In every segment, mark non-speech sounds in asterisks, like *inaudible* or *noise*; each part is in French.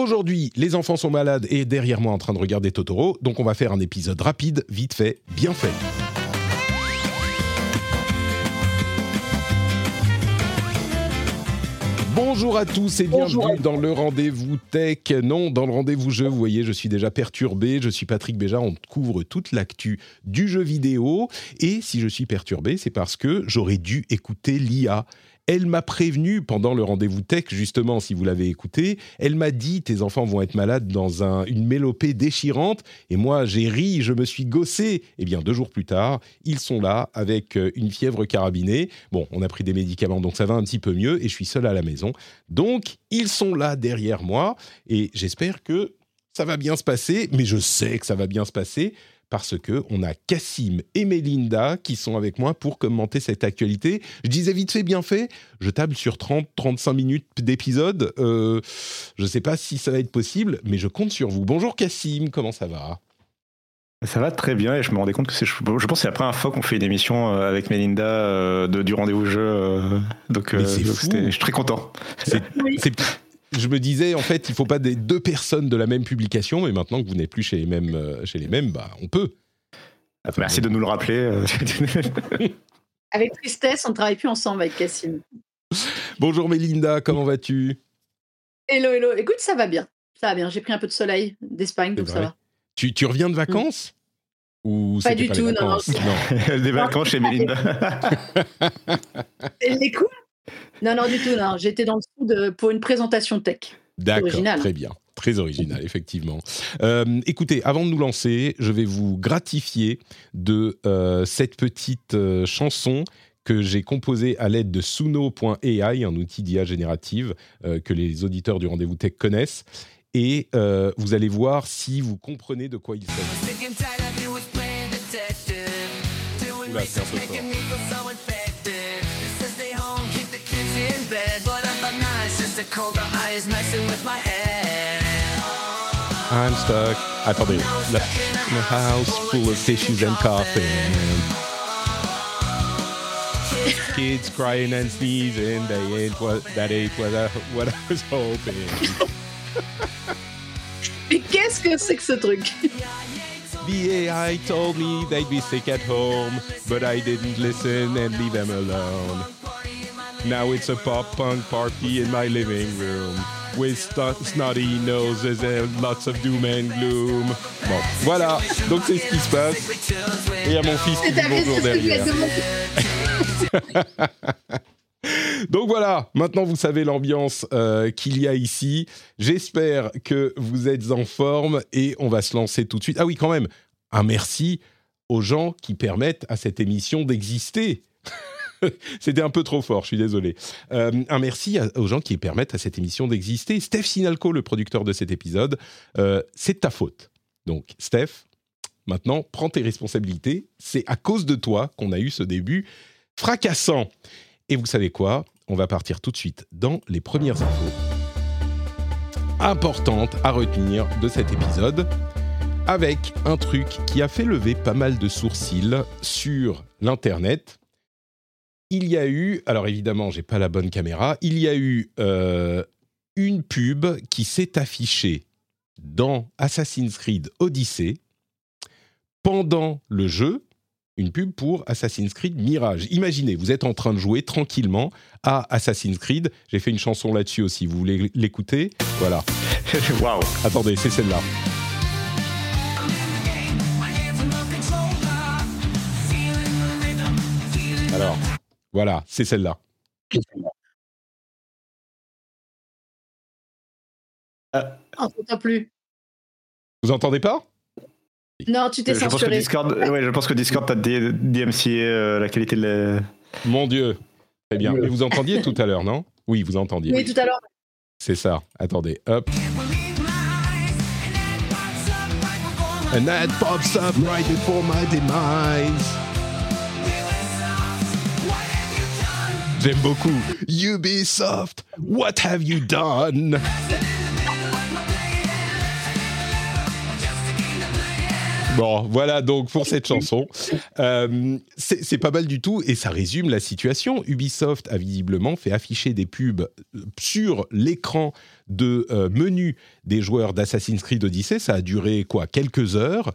Aujourd'hui, les enfants sont malades et derrière moi en train de regarder Totoro, donc on va faire un épisode rapide, vite fait, bien fait. Bonjour à tous et bienvenue dans le rendez-vous tech. Non, dans le rendez-vous jeu, vous voyez, je suis déjà perturbé. Je suis Patrick Béja, on couvre toute l'actu du jeu vidéo. Et si je suis perturbé, c'est parce que j'aurais dû écouter l'IA. Elle m'a prévenu pendant le rendez-vous tech, justement, si vous l'avez écouté. Elle m'a dit tes enfants vont être malades dans une mélopée déchirante. Et moi, j'ai ri, je me suis gossé. Eh bien, deux jours plus tard, ils sont là avec euh, une fièvre carabinée. Bon, on a pris des médicaments, donc ça va un petit peu mieux. Et je suis seul à la maison. Donc, ils sont là derrière moi. Et j'espère que ça va bien se passer. Mais je sais que ça va bien se passer parce que on a Cassim et Melinda qui sont avec moi pour commenter cette actualité. Je disais vite fait, bien fait. Je table sur 30-35 minutes d'épisode. Euh, je ne sais pas si ça va être possible, mais je compte sur vous. Bonjour Cassim, comment ça va? Ça va très bien et je me rendais compte que c'est, je pense que c'est la première fois qu'on fait une émission euh, avec Melinda euh, de, du rendez-vous jeu. donc, je suis très content. C'est, je me disais, en fait, il ne faut pas des deux personnes de la même publication, mais maintenant que vous n'êtes plus chez les mêmes, euh, chez les mêmes bah, on peut. Merci de nous le rappeler. Euh. *laughs* avec tristesse, on ne travaille plus ensemble avec Cassim. Bonjour Mélinda, comment vas-tu? Hello, hello. Écoute, ça va bien. Ça va bien. J'ai pris un peu de soleil d'Espagne, donc ça va. Tu, tu, reviens de vacances? Ou Pas du tout, non, non. *laughs* Des vacances chez Mélinda. Les *laughs* coups non, non, du tout. Non. J'étais dans le sud pour une présentation tech. D'accord, très bien. Très original, effectivement. Euh, écoutez, avant de nous lancer, je vais vous gratifier de euh, cette petite euh, chanson que j'ai composée à l'aide de Suno.ai, un outil d'IA générative que les auditeurs du rendez-vous tech connaissent. Et vous allez voir si vous comprenez de quoi il s'agit. Oula, c'est un peu fort. I'm stuck. Attendez. Left in a house full of tissues and coughing. Kids crying and sneezing. They ain't what that ain't what I, what I was hoping. Mais *laughs* qu'est-ce que c'est que ce truc The AI told me they'd be sick at home, but I didn't listen and leave them alone. Now it's a pop punk party in my living room. With snotty noses and lots of doom and gloom. Bon, voilà. Donc c'est ce qui se passe. Et à mon fils qui dit bonjour derrière. *laughs* Donc voilà, maintenant vous savez l'ambiance euh, qu'il y a ici. J'espère que vous êtes en forme et on va se lancer tout de suite. Ah oui, quand même, un merci aux gens qui permettent à cette émission d'exister. *laughs* *laughs* C'était un peu trop fort, je suis désolé. Euh, un merci aux gens qui permettent à cette émission d'exister. Steph Sinalco, le producteur de cet épisode, euh, c'est ta faute. Donc, Steph, maintenant, prends tes responsabilités. C'est à cause de toi qu'on a eu ce début fracassant. Et vous savez quoi? On va partir tout de suite dans les premières infos importantes à retenir de cet épisode avec un truc qui a fait lever pas mal de sourcils sur l'Internet il y a eu, alors évidemment, j'ai pas la bonne caméra, il y a eu euh, une pub qui s'est affichée dans Assassin's Creed Odyssey pendant le jeu, une pub pour Assassin's Creed Mirage. Imaginez, vous êtes en train de jouer tranquillement à Assassin's Creed. J'ai fait une chanson là-dessus aussi. Vous voulez l'écouter? Voilà. *laughs* Waouh Attendez, c'est celle-là. Alors, voilà, c'est celle-là. Ah, oh, ça t'a plu Vous entendez pas? Non, tu t'es je pense que censuré. Discord, ouais, je pense que Discord t'a DMCA euh, la qualité de la. Mon Dieu. Très bien. Mais vous entendiez tout à l'heure, non? Oui, vous entendiez. Oui, tout à l'heure. C'est ça. Attendez, hop. And that pops up right before my demise. J'aime beaucoup. Ubisoft, what have you done? Bon, voilà donc pour cette chanson. Euh, c'est pas mal du tout et ça résume la situation. Ubisoft a visiblement fait afficher des pubs sur l'écran de euh, menu des joueurs d'Assassin's Creed Odyssey. Ça a duré quoi Quelques heures.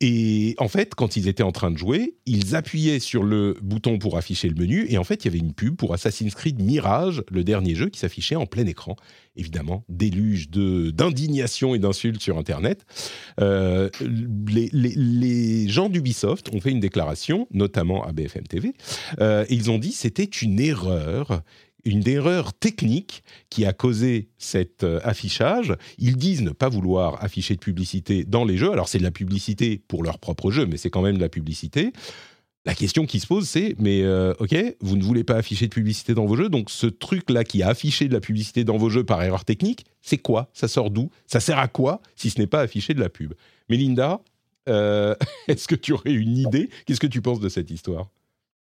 Et en fait, quand ils étaient en train de jouer, ils appuyaient sur le bouton pour afficher le menu, et en fait, il y avait une pub pour Assassin's Creed Mirage, le dernier jeu, qui s'affichait en plein écran. Évidemment, déluge d'indignation et d'insultes sur Internet. Euh, les, gens d'Ubisoft ont fait une déclaration, notamment à BFM TV, euh, et ils ont dit c'était une erreur une erreur technique qui a causé cet euh, affichage. Ils disent ne pas vouloir afficher de publicité dans les jeux. Alors c'est de la publicité pour leur propre jeu, mais c'est quand même de la publicité. La question qui se pose, c'est mais euh, ok, vous ne voulez pas afficher de publicité dans vos jeux, donc ce truc-là qui a affiché de la publicité dans vos jeux par erreur technique, c'est quoi? Ça sort d'où? Ça sert à quoi si ce n'est pas afficher de la pub? Mélinda, euh, *laughs* est-ce que tu aurais une idée? Qu'est-ce que tu penses de cette histoire?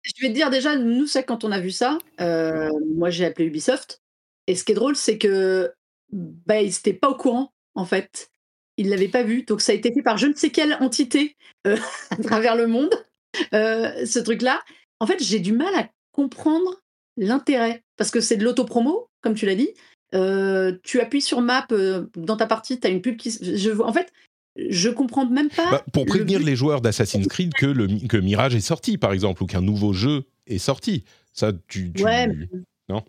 Je vais te dire déjà, nous, c'est quand on a vu ça, euh, moi j'ai appelé Ubisoft. Et ce qui est drôle, c'est que bah, ils n'étaient pas au courant, en fait. Ils ne l'avaient pas vu. Donc ça a été fait par je ne sais quelle entité euh, *laughs* à travers le monde, euh, ce truc-là. En fait, j'ai du mal à comprendre l'intérêt. Parce que c'est de l'autopromo, comme tu l'as dit. Tu appuies sur map dans ta partie, tu as une pub qui. Je, en fait, je comprends même pas. Bah, pour prévenir les joueurs d'Assassin's Creed que, le, que Mirage est sorti, par exemple, ou qu'un nouveau jeu est sorti. Ça, tu. tu- Ouais, Non?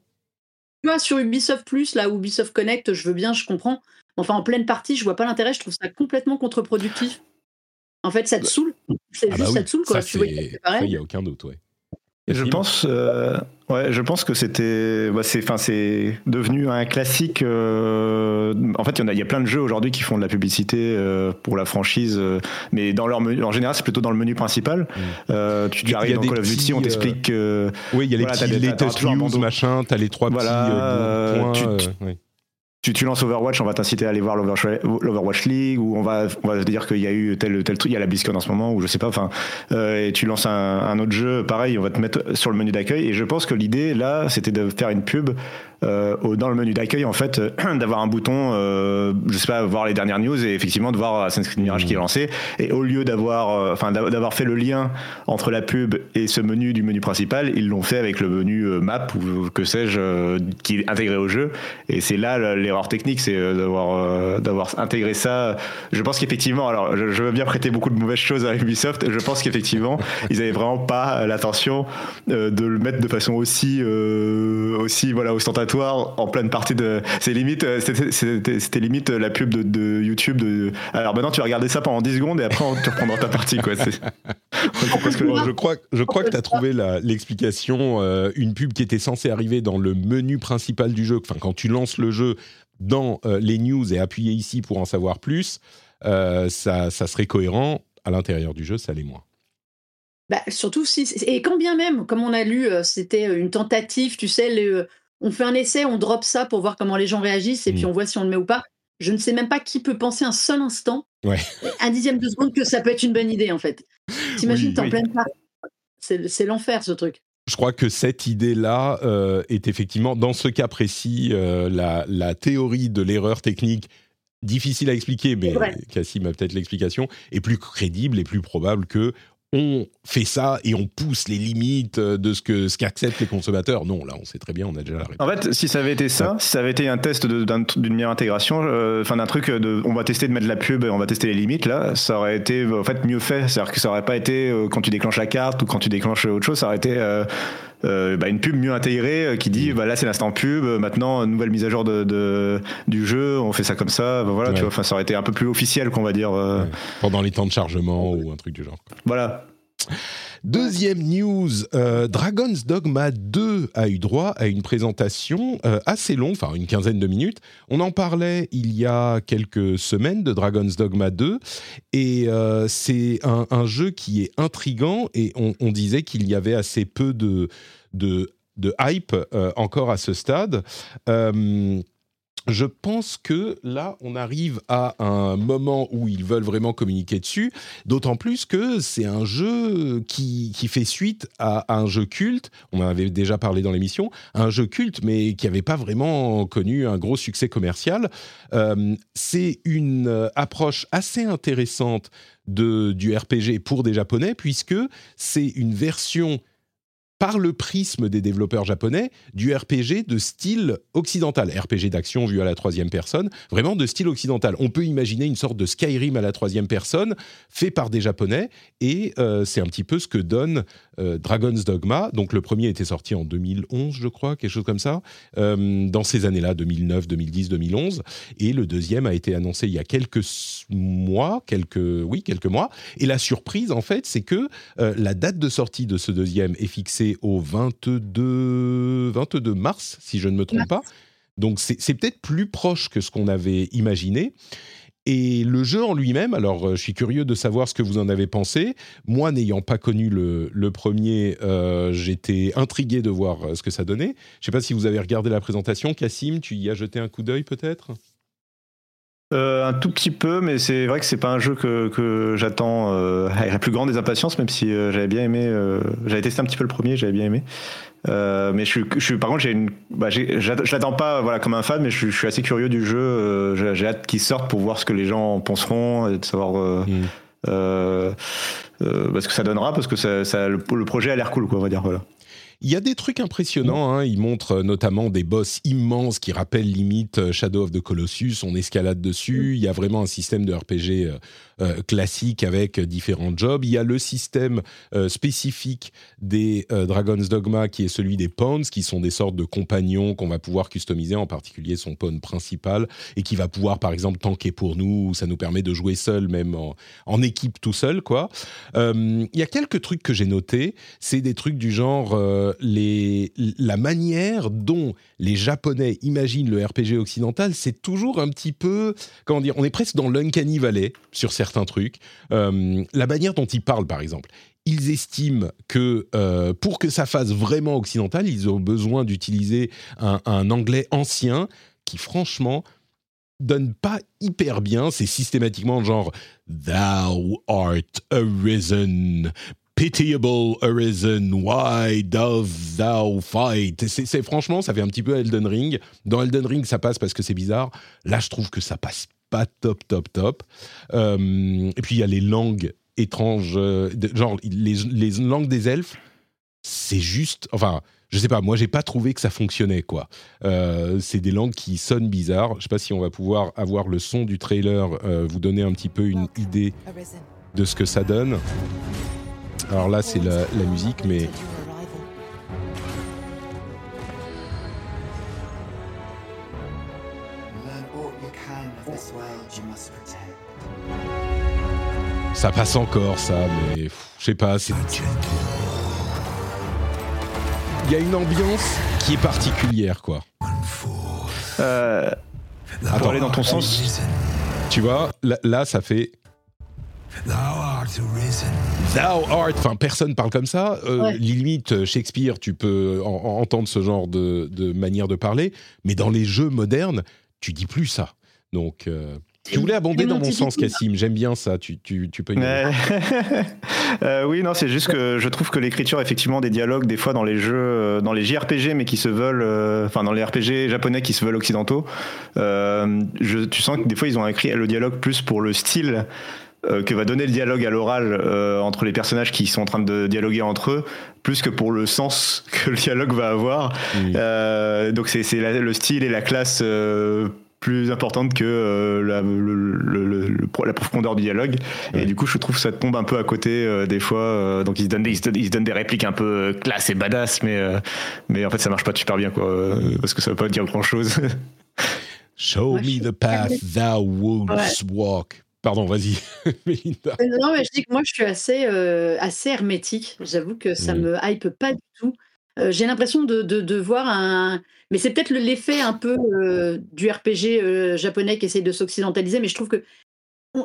Tu vois, sur Ubisoft Plus, là, Ubisoft Connect, je veux bien, je comprends. Enfin, en pleine partie, je vois pas l'intérêt, je trouve ça complètement contre-productif. En fait, ça te saoule. C'est Ah juste bah ça oui, te saule, quoi. ça, tu vois, ça, il n'y a aucun doute, ouais. Je pense, euh, ouais, je pense que c'était, bah, c'est, enfin, c'est devenu un classique. euh, en fait, il y en a, il y a plein de jeux aujourd'hui qui font de la publicité euh, pour la franchise, euh, mais dans leur menu, en général, c'est plutôt dans le menu principal. Euh, tu, Mm. Tu arrives dans Call of Duty, on t'explique que Oui, il y a les petits news, bandeau. machin, t'as les trois Voilà, petits points. tu- tu- ouais. Tu, tu lances Overwatch, on va t'inciter à aller voir l'Overwatch League, ou on va, on va te dire qu'il y a eu tel tel truc, il y a la BlizzCon en ce moment, ou je sais pas, enfin, euh, et tu lances un autre jeu, pareil, on va te mettre sur le menu d'accueil, et je pense que l'idée, là, c'était de faire une pub euh, dans le menu d'accueil, en fait, euh, *clears throat* d'avoir un bouton, euh, je sais pas, voir les dernières news, et effectivement de voir Assassin's Creed Mirage qui est lancé, et au lieu d'avoir, enfin, d'a- d'avoir fait le lien entre la pub et ce menu du menu principal, ils l'ont fait avec le menu map, ou que sais-je, qui est intégré au jeu, et c'est là le- l'erreur technique, c'est d'avoir d'avoir intégré ça. Je pense qu'effectivement, alors je, je veux bien prêter beaucoup de mauvaises choses à Ubisoft. Je pense qu'effectivement, *laughs* ils avaient vraiment pas l'intention euh, de le mettre de façon aussi aussi voilà ostentatoire en pleine partie de. C'est limite, euh, c'était- limite la pub de, de YouTube. De, alors maintenant, tu vas regarder ça pendant 10 secondes et après tu reprendras ta partie quoi. C'est- Parce que- Bon, je crois, je crois que tu as trouvé l'explication. euh, une pub qui était censée arriver dans le menu principal du jeu, enfin, quand tu lances le jeu dans euh, les news et appuyer ici pour en savoir plus, euh, ça, ça serait cohérent. À l'intérieur du jeu, ça l'est moins. Bah, surtout si. Et quand bien même, comme on a lu, euh, c'était une tentative, tu sais, le- on fait un essai, on drop ça pour voir comment les gens réagissent et puis Mm. on voit si on le met ou pas. Je ne sais même pas qui peut penser un seul instant, Ouais. un dixième de seconde, que ça peut être une bonne idée en fait. T'imagines, Oui, t'es en oui. pleine part. C'est l'enfer ce truc. Je crois que cette idée-là euh, est effectivement, dans ce cas précis, euh, la, la théorie de l'erreur technique, difficile à expliquer, mais. Cassim a peut-être l'explication, est plus crédible et plus probable que on fait ça et on pousse les limites de ce que ce qu'acceptent les consommateurs. Non, là, on sait très bien, on a déjà la réponse. En fait, si ça avait été ça, si ça avait été un test d'une meilleure intégration, euh, enfin d'un truc de, on va tester de mettre de la pub, et on va tester les limites, là, ça aurait été euh, en fait mieux fait. C'est-à-dire que ça aurait pas été euh, quand tu déclenches la carte ou quand tu déclenches autre chose, ça aurait été euh, euh, bah, une pub mieux intégrée euh, qui dit, bah, là c'est l'instant pub, euh, maintenant nouvelle mise à jour de, de- du jeu, on fait ça comme ça. bah, voilà, Ouais. tu vois, ça aurait été un peu plus officiel qu'on va dire. Ouais. Pendant les temps de chargement ou un truc du genre. Voilà. Deuxième news, euh, Dragon's Dogma 2 a eu droit à une présentation euh, assez longue, enfin une quinzaine de minutes. On en parlait il y a quelques semaines de Dragon's Dogma 2 et euh, c'est un, jeu qui est intrigant et on, disait qu'il y avait assez peu de, de, de hype encore à ce stade je pense que là, on arrive à un moment où ils veulent vraiment communiquer dessus, d'autant plus que c'est un jeu qui, qui, fait suite à, un jeu culte, on en avait déjà parlé dans l'émission, un jeu culte mais qui n'avait pas vraiment connu un gros succès commercial. Euh, c'est une approche assez intéressante de, du RPG pour des Japonais, puisque c'est une version par le prisme des développeurs japonais, du RPG de style occidental, RPG d'action vu à la troisième personne, vraiment de style occidental. On peut imaginer une sorte de Skyrim à la troisième personne, fait par des japonais, et euh, c'est un petit peu ce que donne euh, Dragon's Dogma. Donc le premier était sorti en 2011, je crois, quelque chose comme ça, euh, dans ces années-là, 2009, 2010, 2011, et le deuxième a été annoncé il y a quelques mois, quelques, oui, quelques mois, et la surprise, en fait, c'est que la date de sortie de ce deuxième est fixée au 22, 22 mars, si je ne me trompe pas. Donc c'est peut-être plus proche que ce qu'on avait imaginé. Et le jeu en lui-même, alors euh, je suis curieux de savoir ce que vous en avez pensé. Moi, n'ayant pas connu le, premier, euh, j'étais intrigué de voir euh, ce que ça donnait. Je ne sais pas si vous avez regardé la présentation. Cassim, tu y as jeté un coup d'œil peut-être? Un tout petit peu, mais c'est vrai que c'est pas un jeu que, que j'attends avec la plus grande des impatiences, même si j'avais bien aimé. j'avais testé un petit peu le premier, j'avais bien aimé. mais je suis, je suis, par contre, j'ai une, bah, je l'attends pas, voilà, comme un fan, mais je, suis assez curieux du jeu. j'ai hâte qu'il sorte pour voir ce que les gens penseront, et de savoir mm. bah, ce que ça donnera, parce que ça, ça, le, le, projet a l'air cool, quoi, on va dire. Voilà. Il y a des trucs impressionnants. Hein. Il montre euh, notamment des boss immenses qui rappellent limite euh, Shadow of the Colossus. On escalade dessus. Il y a vraiment un système de RPG euh, classique avec différents jobs. Il y a le système spécifique des Dragon's Dogma qui est celui des pawns, qui sont des sortes de compagnons qu'on va pouvoir customiser, en particulier son pawn principal, et qui va pouvoir par exemple tanker pour nous. Ça nous permet de jouer seul, même en, équipe tout seul. quoi. il y a quelques trucs que j'ai notés. C'est des trucs du genre les, la manière dont les Japonais imaginent le RPG occidental, c'est toujours un petit peu, comment dire, on est presque dans l'uncanny valley sur certains trucs. Euh, la manière dont ils parlent, par exemple. Ils estiment que euh, pour que ça fasse vraiment occidental, ils ont besoin d'utiliser un, un anglais ancien qui, franchement, donne pas hyper bien. C'est systématiquement genre Thou art arisen, pitiable arisen, why does thou fight? C'est, franchement, ça fait un petit peu Elden Ring. Dans Elden Ring, ça passe parce que c'est bizarre. Là, je trouve que ça passe pas top, top, top. Euh, et puis il y a les langues étranges, euh, genre les, les, langues des elfes. C'est juste, enfin, je sais pas, moi j'ai pas trouvé que ça fonctionnait quoi. Euh, c'est des langues qui sonnent bizarres. Je sais pas si on va pouvoir avoir le son du trailer, vous donner un petit peu une idée de ce que ça donne. Alors là, c'est la, musique, mais ça passe encore, ça, mais je sais pas. Il y a une ambiance qui est particulière, quoi. Euh, pour aller dans ton sens. Tu vois, là ça fait Thou art Enfin, personne parle comme ça. Euh, Limite, euh, Shakespeare, tu peux entendre ce genre de, manière de parler, mais dans les jeux modernes, tu dis plus ça. Donc. Euh, tu voulais abonder dans mon sens, Cassim. J'aime bien ça. Tu, tu, tu peux. Y *laughs* euh, oui, non, c'est juste que je trouve que l'écriture, effectivement, des dialogues, des fois dans les jeux, dans les JRPG, mais qui se veulent, enfin dans les RPG japonais qui se veulent occidentaux, je, tu sens que des fois ils ont écrit le dialogue plus pour le style euh, que va donner le dialogue à l'oral euh, entre les personnages qui sont en train de dialoguer entre eux, plus que pour le sens *laughs* que le dialogue va avoir. Euh, donc c'est le style et la classe plus importante que la, la, profondeur du dialogue. Et du coup, je trouve que ça tombe un peu à côté des fois. donc ils se, donnent des, ils, se donnent des répliques un peu classe et badass, mais, mais en fait, ça marche pas super bien, quoi, parce que ça veut pas dire grand chose. *laughs* Show me the path thou wouldst walk. Pardon, vas-y, *laughs* Mélinda. Non, mais je dis que moi, je suis assez, assez hermétique. J'avoue que ça Mm. me hype pas du tout. j'ai l'impression de, de, de voir un. Mais c'est peut-être l'effet un peu du RPG japonais qui essaye de s'occidentaliser, mais je trouve que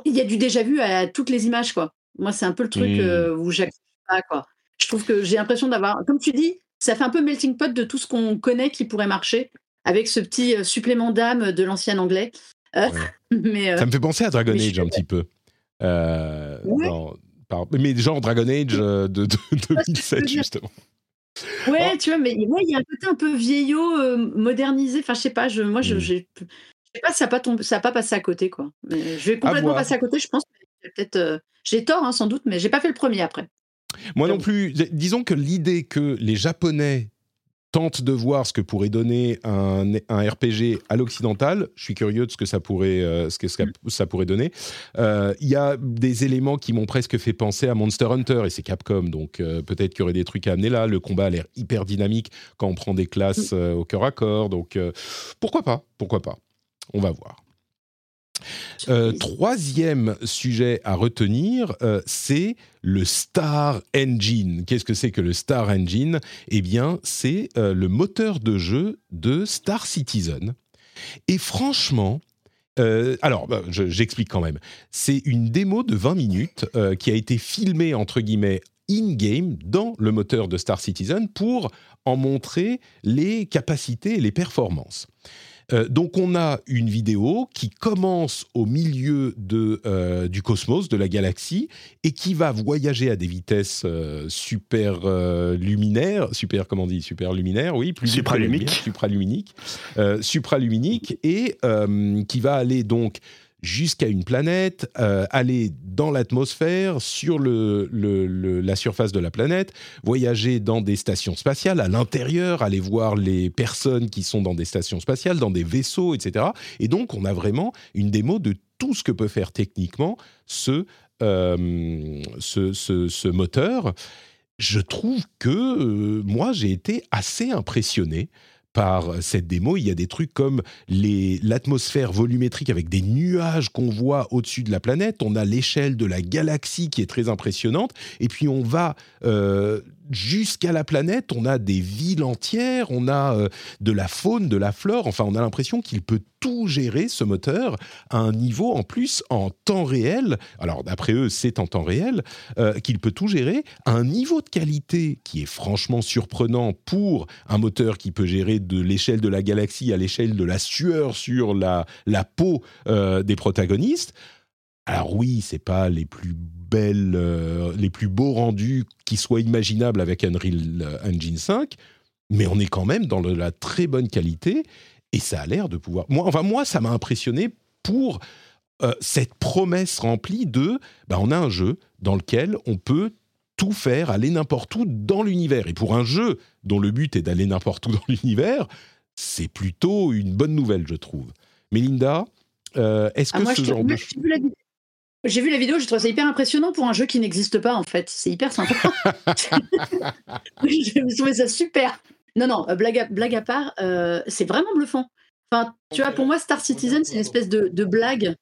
il y a du déjà vu à toutes les images, quoi. Moi, c'est un peu le truc Mm. où j'accepte pas, quoi. Je trouve que j'ai l'impression d'avoir, comme tu dis, ça fait un peu melting pot de tout ce qu'on connaît qui pourrait marcher, avec ce petit supplément d'âme de l'ancien anglais. Euh, *laughs* mais, Ça me fait penser à Dragon Age un petit peu. Euh, Ouais. dans- par- mais genre Dragon Age euh, de, de *laughs* ce que je veux 2007, dire. justement. Ouais, Oh. tu vois, mais ouais, il y a un côté un peu vieillot, euh, modernisé. Enfin, je sais pas, je, moi, je, Mm. j'ai, je sais pas, ça a pas tombé, ça a pas passé à côté, quoi. Mais je vais complètement passer à côté, je pense. Peut-être, euh, j'ai tort, hein, sans doute, mais j'ai pas fait le premier après. Moi non plus. Disons que l'idée que les Japonais tentent de voir ce que pourrait donner un, un RPG à l'occidental, je suis curieux de ce que ça pourrait, euh, ce que ça, ça pourrait donner. Euh, Il y a des éléments qui m'ont presque fait penser à Monster Hunter et c'est Capcom, donc euh, peut-être qu'il y aurait des trucs à amener là. Le combat a l'air hyper dynamique quand on prend des classes euh, au cœur à corps, donc pourquoi pas, pourquoi pas. On va voir. Euh, troisième sujet à retenir, euh, c'est le Star Engine. Qu'est-ce que c'est que le Star Engine? Eh bien, c'est euh, le moteur de jeu de Star Citizen. Et franchement, alors, bah, je- j'explique quand même. C'est une démo de 20 minutes qui a été filmée, entre guillemets, in-game dans le moteur de Star Citizen pour en montrer les capacités et les performances. Euh, donc on a une vidéo qui commence au milieu de, euh, du cosmos, de la galaxie, et qui va voyager à des vitesses euh, super luminaires, super comment on dit, super luminaires, oui, plus Supralumique. supraluminique, supraluminique, et qui va aller donc jusqu'à une planète, euh, aller dans l'atmosphère, sur le, la surface de la planète, voyager dans des stations spatiales, à l'intérieur, aller voir les personnes qui sont dans des stations spatiales, dans des vaisseaux, etc. Et donc, on a vraiment une démo de tout ce que peut faire techniquement ce, euh, ce moteur. Je trouve que euh, moi, j'ai été assez impressionné par cette démo. Il y a des trucs comme l'atmosphère volumétrique avec des nuages qu'on voit au-dessus de la planète. On a l'échelle de la galaxie qui est très impressionnante. Et puis on va euh, jusqu'à la planète. On a des villes entières. On a euh, de la faune, de la flore. Enfin, on a l'impression qu'il peut tout gérer, ce moteur, à un niveau en plus en temps réel. Alors, d'après eux, c'est en temps réel. euh, qu'il peut tout gérer à un niveau de qualité qui est franchement surprenant pour un moteur qui peut gérer de l'échelle de la galaxie à l'échelle de la sueur sur la, la peau euh, des protagonistes. Alors oui, c'est pas les plus belles, euh, les plus beaux rendus qui soient imaginables avec Unreal Engine 5, mais on est quand même dans la très bonne qualité et ça a l'air de pouvoir. Moi, enfin moi, ça m'a impressionné pour euh, cette promesse remplie de, bah, on a un jeu dans lequel on peut tout faire, aller n'importe où dans l'univers. Et pour un jeu dont le but est d'aller n'importe où dans l'univers, c'est plutôt une bonne nouvelle, je trouve. Mélinda, euh, est-ce Ah, que moi, ce je- genre de... la vidéo. J'ai vu la vidéo, j'ai trouvé ça hyper impressionnant pour un jeu qui n'existe pas en fait. C'est hyper sympa. *laughs* *laughs* j'ai trouvé ça super. Non, non, euh, blague à, blague à part, euh, c'est vraiment bluffant. Enfin, tu vois, pour moi, Star Citizen, c'est une espèce de, de blague,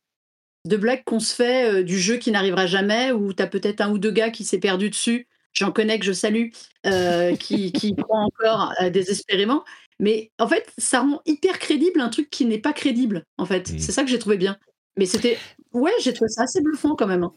de blague qu'on se fait euh, du jeu qui n'arrivera jamais, où tu as peut-être un ou deux gars qui s'est perdu dessus. J'en connais que je salue, euh, qui, qui croient encore désespérément. Mais en fait, ça rend hyper crédible un truc qui n'est pas crédible. En fait, Mm. c'est ça que j'ai trouvé bien. Mais c'était, ouais, j'ai trouvé ça assez bluffant quand même. hein.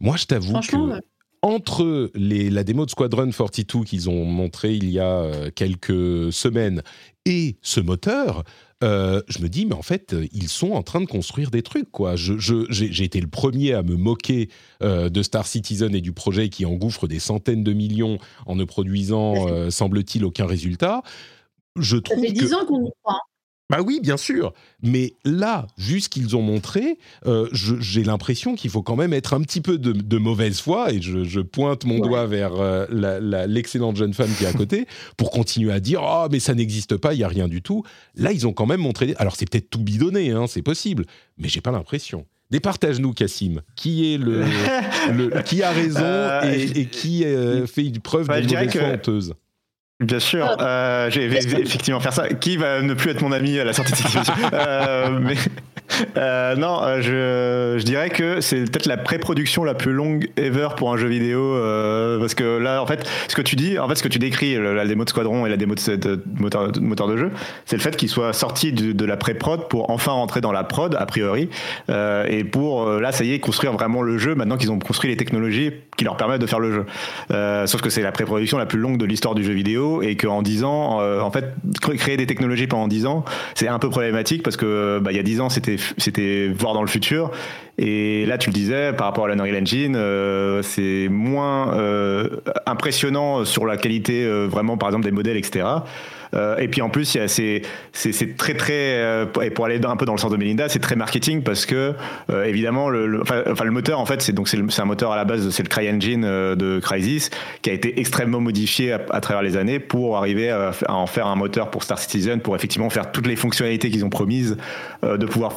Moi, je t'avoue que ouais. entre les, la démo de Squadron 42 qu'ils ont montré il y a euh, quelques semaines et ce moteur, euh, je me dis, mais en fait, euh, ils sont en train de construire des trucs, quoi. Je, je- j'ai, été le premier à me moquer euh, de Star Citizen et du projet qui engouffre des centaines de millions en ne produisant, *laughs* euh, semble-t-il, aucun résultat. Je Ça trouve fait que 10 ans qu'on y croit. Bah oui, bien sûr. Mais là, vu ce qu'ils ont montré, euh, j'ai l'impression qu'il faut quand même être un petit peu de, de mauvaise foi, et je, je pointe mon Ouais. doigt vers euh, l'excellente jeune femme qui est à côté, *laughs* pour continuer à dire « Oh, mais ça n'existe pas, il n'y a rien du tout ». Là, ils ont quand même montré... Alors, c'est peut-être tout bidonné, hein, c'est possible, mais j'ai pas l'impression. Départage-nous, Cassim. Qui est le, *laughs* le- qui a raison Euh, et, et qui fait une preuve bah, de mauvaise foi honteuse? Bien sûr, euh, j'ai vais effectivement faire ça. Qui va ne plus être mon ami à la sortie de cette émission? Euh, mais, Euh, non, euh, je, je, dirais que c'est peut-être la pré-production la plus longue ever pour un jeu vidéo. Euh, parce que là, en fait, ce que tu dis, en fait, ce que tu décris, la démo de Squadron et la démo de, de moteur, de, jeu, c'est le fait qu'il soit sorti de, la pré-prod pour enfin rentrer dans la prod, a priori. Euh, et pour, là, ça y est, construire vraiment le jeu maintenant qu'ils ont construit les technologies qui leur permettent de faire le jeu. sauf que c'est la pré-production la plus longue de l'histoire du jeu vidéo et qu'en 10 ans, en fait, créer des technologies pendant 10 ans, c'est un peu problématique parce que bah, il y a 10 ans, c'était c'était voir dans le futur. Et là, tu le disais, par rapport à l'Unreal Engine, euh, c'est moins euh, impressionnant sur la qualité euh, vraiment, par exemple, des modèles, etc. Euh, et puis en plus, c'est très très euh, et pour aller un peu dans le sens de Melinda, c'est très marketing parce que euh, évidemment le, moteur en fait c'est donc c'est un moteur à la base c'est le CryEngine de Crysis qui a été extrêmement modifié à, travers les années pour arriver à, en faire un moteur pour Star Citizen pour effectivement faire toutes les fonctionnalités qu'ils ont promises de pouvoir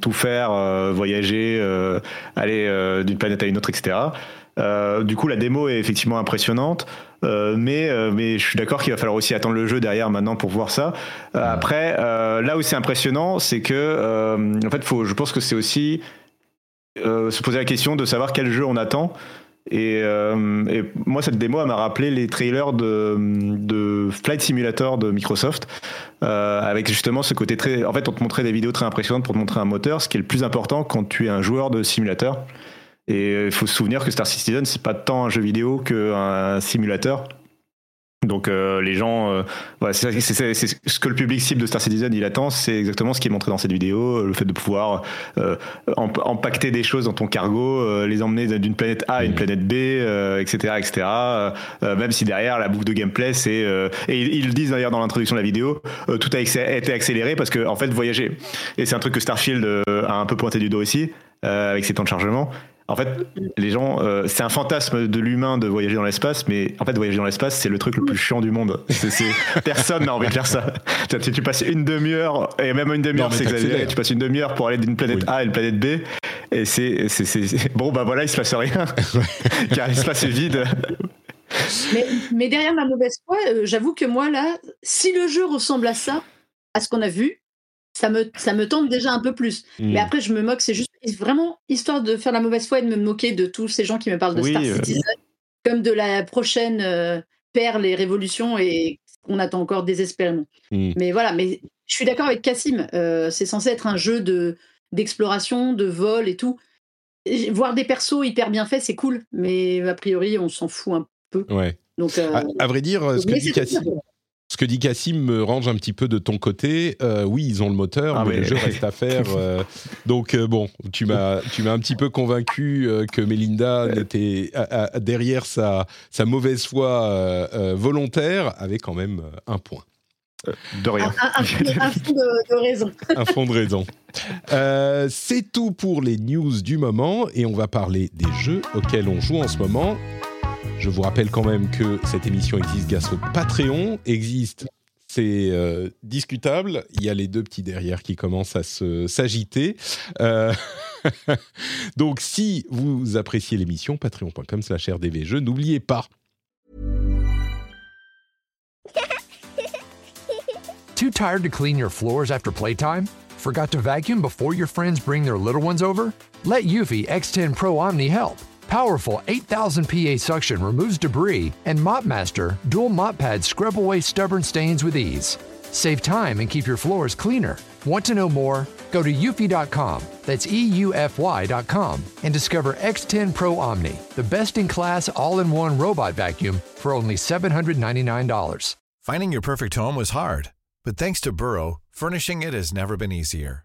tout faire, voyager, aller d'une planète à une autre, etc. du coup, la démo est effectivement impressionnante. Euh, mais, euh, mais je suis d'accord qu'il va falloir aussi attendre le jeu derrière maintenant pour voir ça. Euh, après, là où c'est impressionnant, c'est que, en fait, faut, je pense que c'est aussi se poser la question de savoir quel jeu on attend. Et, et, moi, cette démo, elle m'a rappelé les trailers de, de Flight Simulator de Microsoft, euh, avec justement ce côté très. En fait, on te montrait des vidéos très impressionnantes pour te montrer un moteur, ce qui est le plus important quand tu es un joueur de simulateur. Et il faut se souvenir que Star Citizen, c'est pas tant un jeu vidéo qu'un simulateur. Donc euh, les gens, euh, voilà, c'est ce que le public cible de Star Citizen il attend, c'est exactement ce qui est montré dans cette vidéo, le fait de pouvoir euh, empacter des choses dans ton cargo, les emmener d'une planète A à une planète B, etc., etc. même si derrière la boucle de gameplay, c'est et ils, le disent d'ailleurs dans l'introduction de la vidéo, tout a été accéléré parce que en fait voyager et c'est un truc que Starfield a un peu pointé du doigt ici avec ses temps de chargement en fait, les gens, euh, c'est un fantasme de l'humain de voyager dans l'espace, mais en fait, voyager dans l'espace, c'est le truc le plus chiant du monde. *laughs* personne n'a envie de faire ça. Tu, tu passes une demi-heure, et même une demi-heure, c'est exagéré, tu passes une demi-heure pour aller d'une planète A à une planète B, et c'est, bon, bah voilà, il se passe rien, *laughs* car l'espace est vide. Mais, derrière ma mauvaise foi, euh, j'avoue que moi, là, si le jeu ressemble à ça, à ce qu'on a vu, ça me, ça me tente déjà un peu plus. Mais hmm. après, je me moque, c'est juste vraiment histoire de faire la mauvaise foi et de me moquer de tous ces gens qui me parlent de Star euh. Citizen, comme de la prochaine euh, perle et révolution et qu'on attend encore désespérément. Hmm. Mais voilà, mais je suis d'accord avec Cassim, euh, c'est censé être un jeu de d'exploration, de vol et tout. Voir des persos hyper bien faits, c'est cool, mais a priori, on s'en fout un peu. Ouais. Donc, à, vrai dire, ce que dit Cassim, que dit Cassim me range un petit peu de ton côté. Euh, oui, ils ont le moteur, ah mais, le jeu reste à faire. *laughs* Euh, donc euh, bon, tu m'as tu m'as un petit peu convaincu que Melinda était derrière sa sa mauvaise foi volontaire avait quand même un point. De rien. Un, fond, de, raison. un fond de raison. c'est tout pour les news du moment et on va parler des jeux auxquels on joue en ce moment. Je vous rappelle quand même que cette émission existe grâce au Patreon, existe c'est euh, discutable. Il y a les deux petits derrière qui commencent à s'agiter. Euh, *laughs* donc, si vous appréciez l'émission, patreon.com slash rdvjeux, n'oubliez pas. *laughs* Too tired to clean your floors after playtime? Forgot to vacuum before your friends bring their little ones over? Let Eufy X10 Pro Omni help. Powerful 8000 PA suction removes debris, and MopMaster dual mop pads scrub away stubborn stains with ease. Save time and keep your floors cleaner. Want to know more? Go to eufy.com, that's EUFY.com, and discover X10 Pro Omni, the best in class all in one robot vacuum for only $799. Finding your perfect home was hard, but thanks to Burrow, furnishing it has never been easier.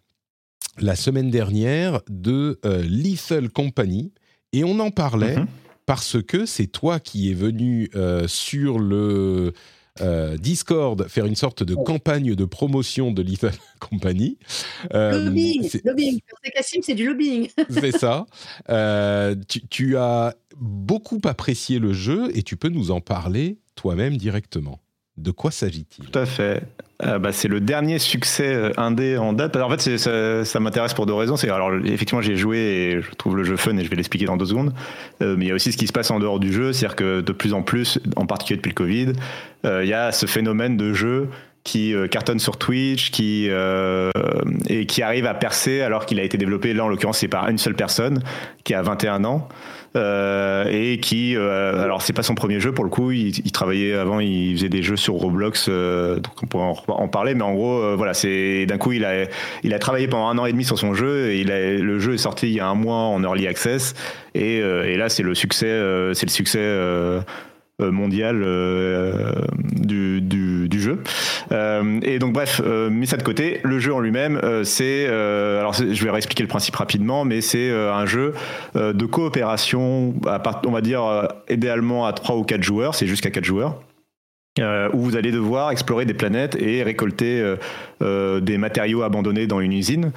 la semaine dernière de euh, Lethal Company et on en parlait mhm. parce que c'est toi qui es venu euh, sur le euh, Discord faire une sorte de campagne de promotion de Little *laughs* Company. Euh, lobbying, lobbying. C'est du lobbying. *laughs* c'est ça. Euh, tu, tu, as beaucoup apprécié le jeu et tu peux nous en parler toi-même directement. De quoi s'agit-il? Tout à fait. Euh, bah, c'est le dernier succès euh, indé en date. En fait, ça, ça m'intéresse pour deux raisons. C'est alors effectivement, j'ai joué et je trouve le jeu fun et je vais l'expliquer dans deux secondes. Euh, mais il y a aussi ce qui se passe en dehors du jeu, c'est-à-dire que de plus en plus, en particulier depuis le Covid, il y a ce phénomène de jeu qui cartonne sur Twitch, qui et qui arrive à percer alors qu'il a été développé là en l'occurrence c'est par une seule personne qui a 21 ans euh, et qui, euh, alors c'est pas son premier jeu pour le coup, il, travaillait avant, il faisait des jeux sur Roblox, euh, donc on pourrait en, parler, mais en gros, voilà, c'est d'un coup il a, il a travaillé pendant un an et demi sur son jeu, et il a, le jeu est sorti il y a un mois en early access, et, et là c'est le succès, c'est le succès euh, mondial euh, du, du, jeu. Euh, et donc bref, mis ça de côté, le jeu en lui-même, c'est, alors je vais réexpliquer le principe rapidement, mais c'est un jeu de coopération, à on va dire idéalement à 3 ou 4 joueurs, c'est jusqu'à 4 joueurs. où vous allez devoir explorer des planètes et récolter des matériaux abandonnés dans une usine.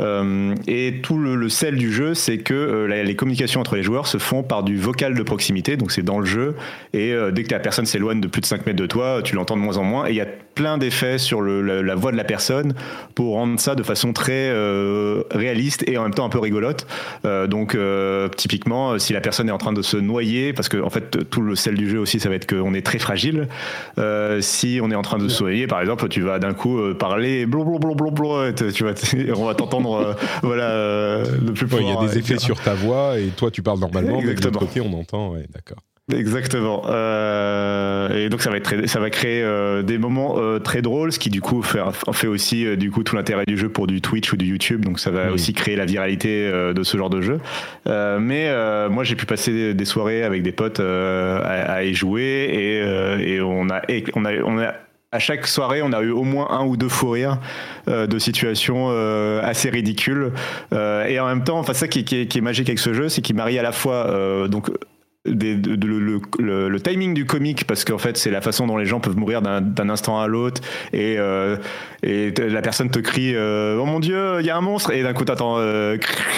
Euh, et tout le, sel du jeu, c'est que euh, les communications entre les joueurs se font par du vocal de proximité, donc c'est dans le jeu, et euh, dès que la personne s'éloigne de plus de 5 mètres de toi, tu l'entends de moins en moins, et il y a plein d'effets sur la, voix de la personne pour rendre ça de façon très réaliste et en même temps un peu rigolote. donc typiquement, si la personne est en train de se noyer, parce que en fait tout le sel du jeu aussi, ça va être qu'on est très fragile. si on est en train de se noyer, par exemple, tu vas d'un coup parler blablabla, tu vas, *laughs* on va t'entendre euh, voilà, euh, plus Il y a des effets sur ta voix et toi tu parles normalement, mais de l'autre côté on entend, ouais, d'accord. Exactement. Euh, et donc ça va être ça va créer des moments très drôles, ce qui du coup fait, fait aussi du coup tout l'intérêt du jeu pour du Twitch ou du YouTube. Donc ça va aussi créer la viralité de ce genre de jeu. mais moi j'ai pu passer des soirées avec des potes à, y jouer et, et on a on a on a à chaque soirée, on a eu au moins un ou deux fous rires euh, de situations euh, assez ridicules. Euh, et en même temps, enfin ça qui, qui, est, magique avec ce jeu, c'est qu'il marie à la fois donc le, timing du comique parce qu'en fait c'est la façon dont les gens peuvent mourir d'un instant à l'autre et, euh, et la personne te crie euh, oh mon dieu il y a un monstre! Et d'un coup t'attends euh,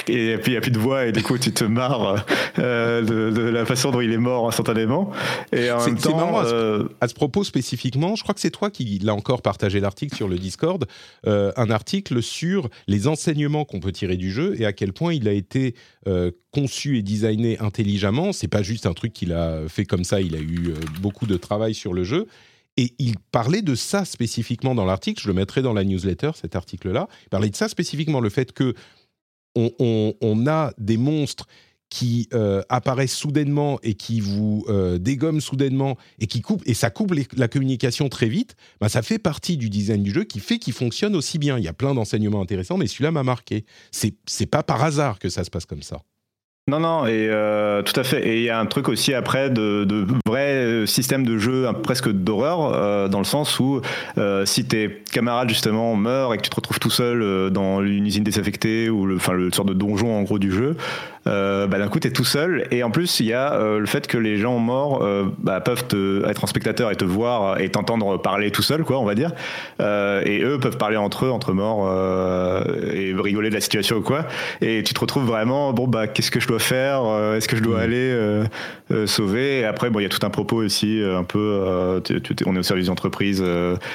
et puis il n'y a plus de voix et du coup tu te marres de, la façon dont il est mort instantanément. Et en même temps à, ce, à, ce, propos spécifiquement je crois que c'est toi qui l'a encore partagé l'article sur le Discord un article sur les enseignements qu'on peut tirer du jeu et à quel point il a été conçu et designé intelligemment. C'est pas juste un truc qu'il a fait comme ça. Il a eu euh, beaucoup de travail sur le jeu. Et il parlait de ça spécifiquement dans l'article. Je le mettrai dans la newsletter, cet article-là. Il parlait de ça spécifiquement, le fait que on, a des monstres qui euh, apparaissent soudainement et qui vous euh, dégomment soudainement et qui coupent et ça coupe la communication très vite, bah, ça fait partie du design du jeu qui fait qu'il fonctionne aussi bien. Il y a plein d'enseignements intéressants, mais celui-là m'a marqué. C'est pas par hasard que ça se passe comme ça. Non, non, et euh, tout à fait. Et il y a un truc aussi après de, de vrai système de jeu presque d'horreur, euh, dans le sens où euh, si tes camarades justement meurent et que tu te retrouves tout seul dans une usine désaffectée ou le, enfin, le de donjon en gros du jeu, euh, bah, d'un coup, tu es tout seul. Et en plus, il y a euh, le fait que les gens morts euh, bah, peuvent te, être en spectateur et te voir et t'entendre parler tout seul, quoi, on va dire. et eux peuvent parler entre eux, entre morts, et rigoler de la situation ou quoi. Et tu te retrouves vraiment, bon, bah, qu'est-ce que je dois faire Est-ce que je dois mmh. aller sauver? Et après, bon, il y a tout un propos aussi, un peu, on est au service d'entreprise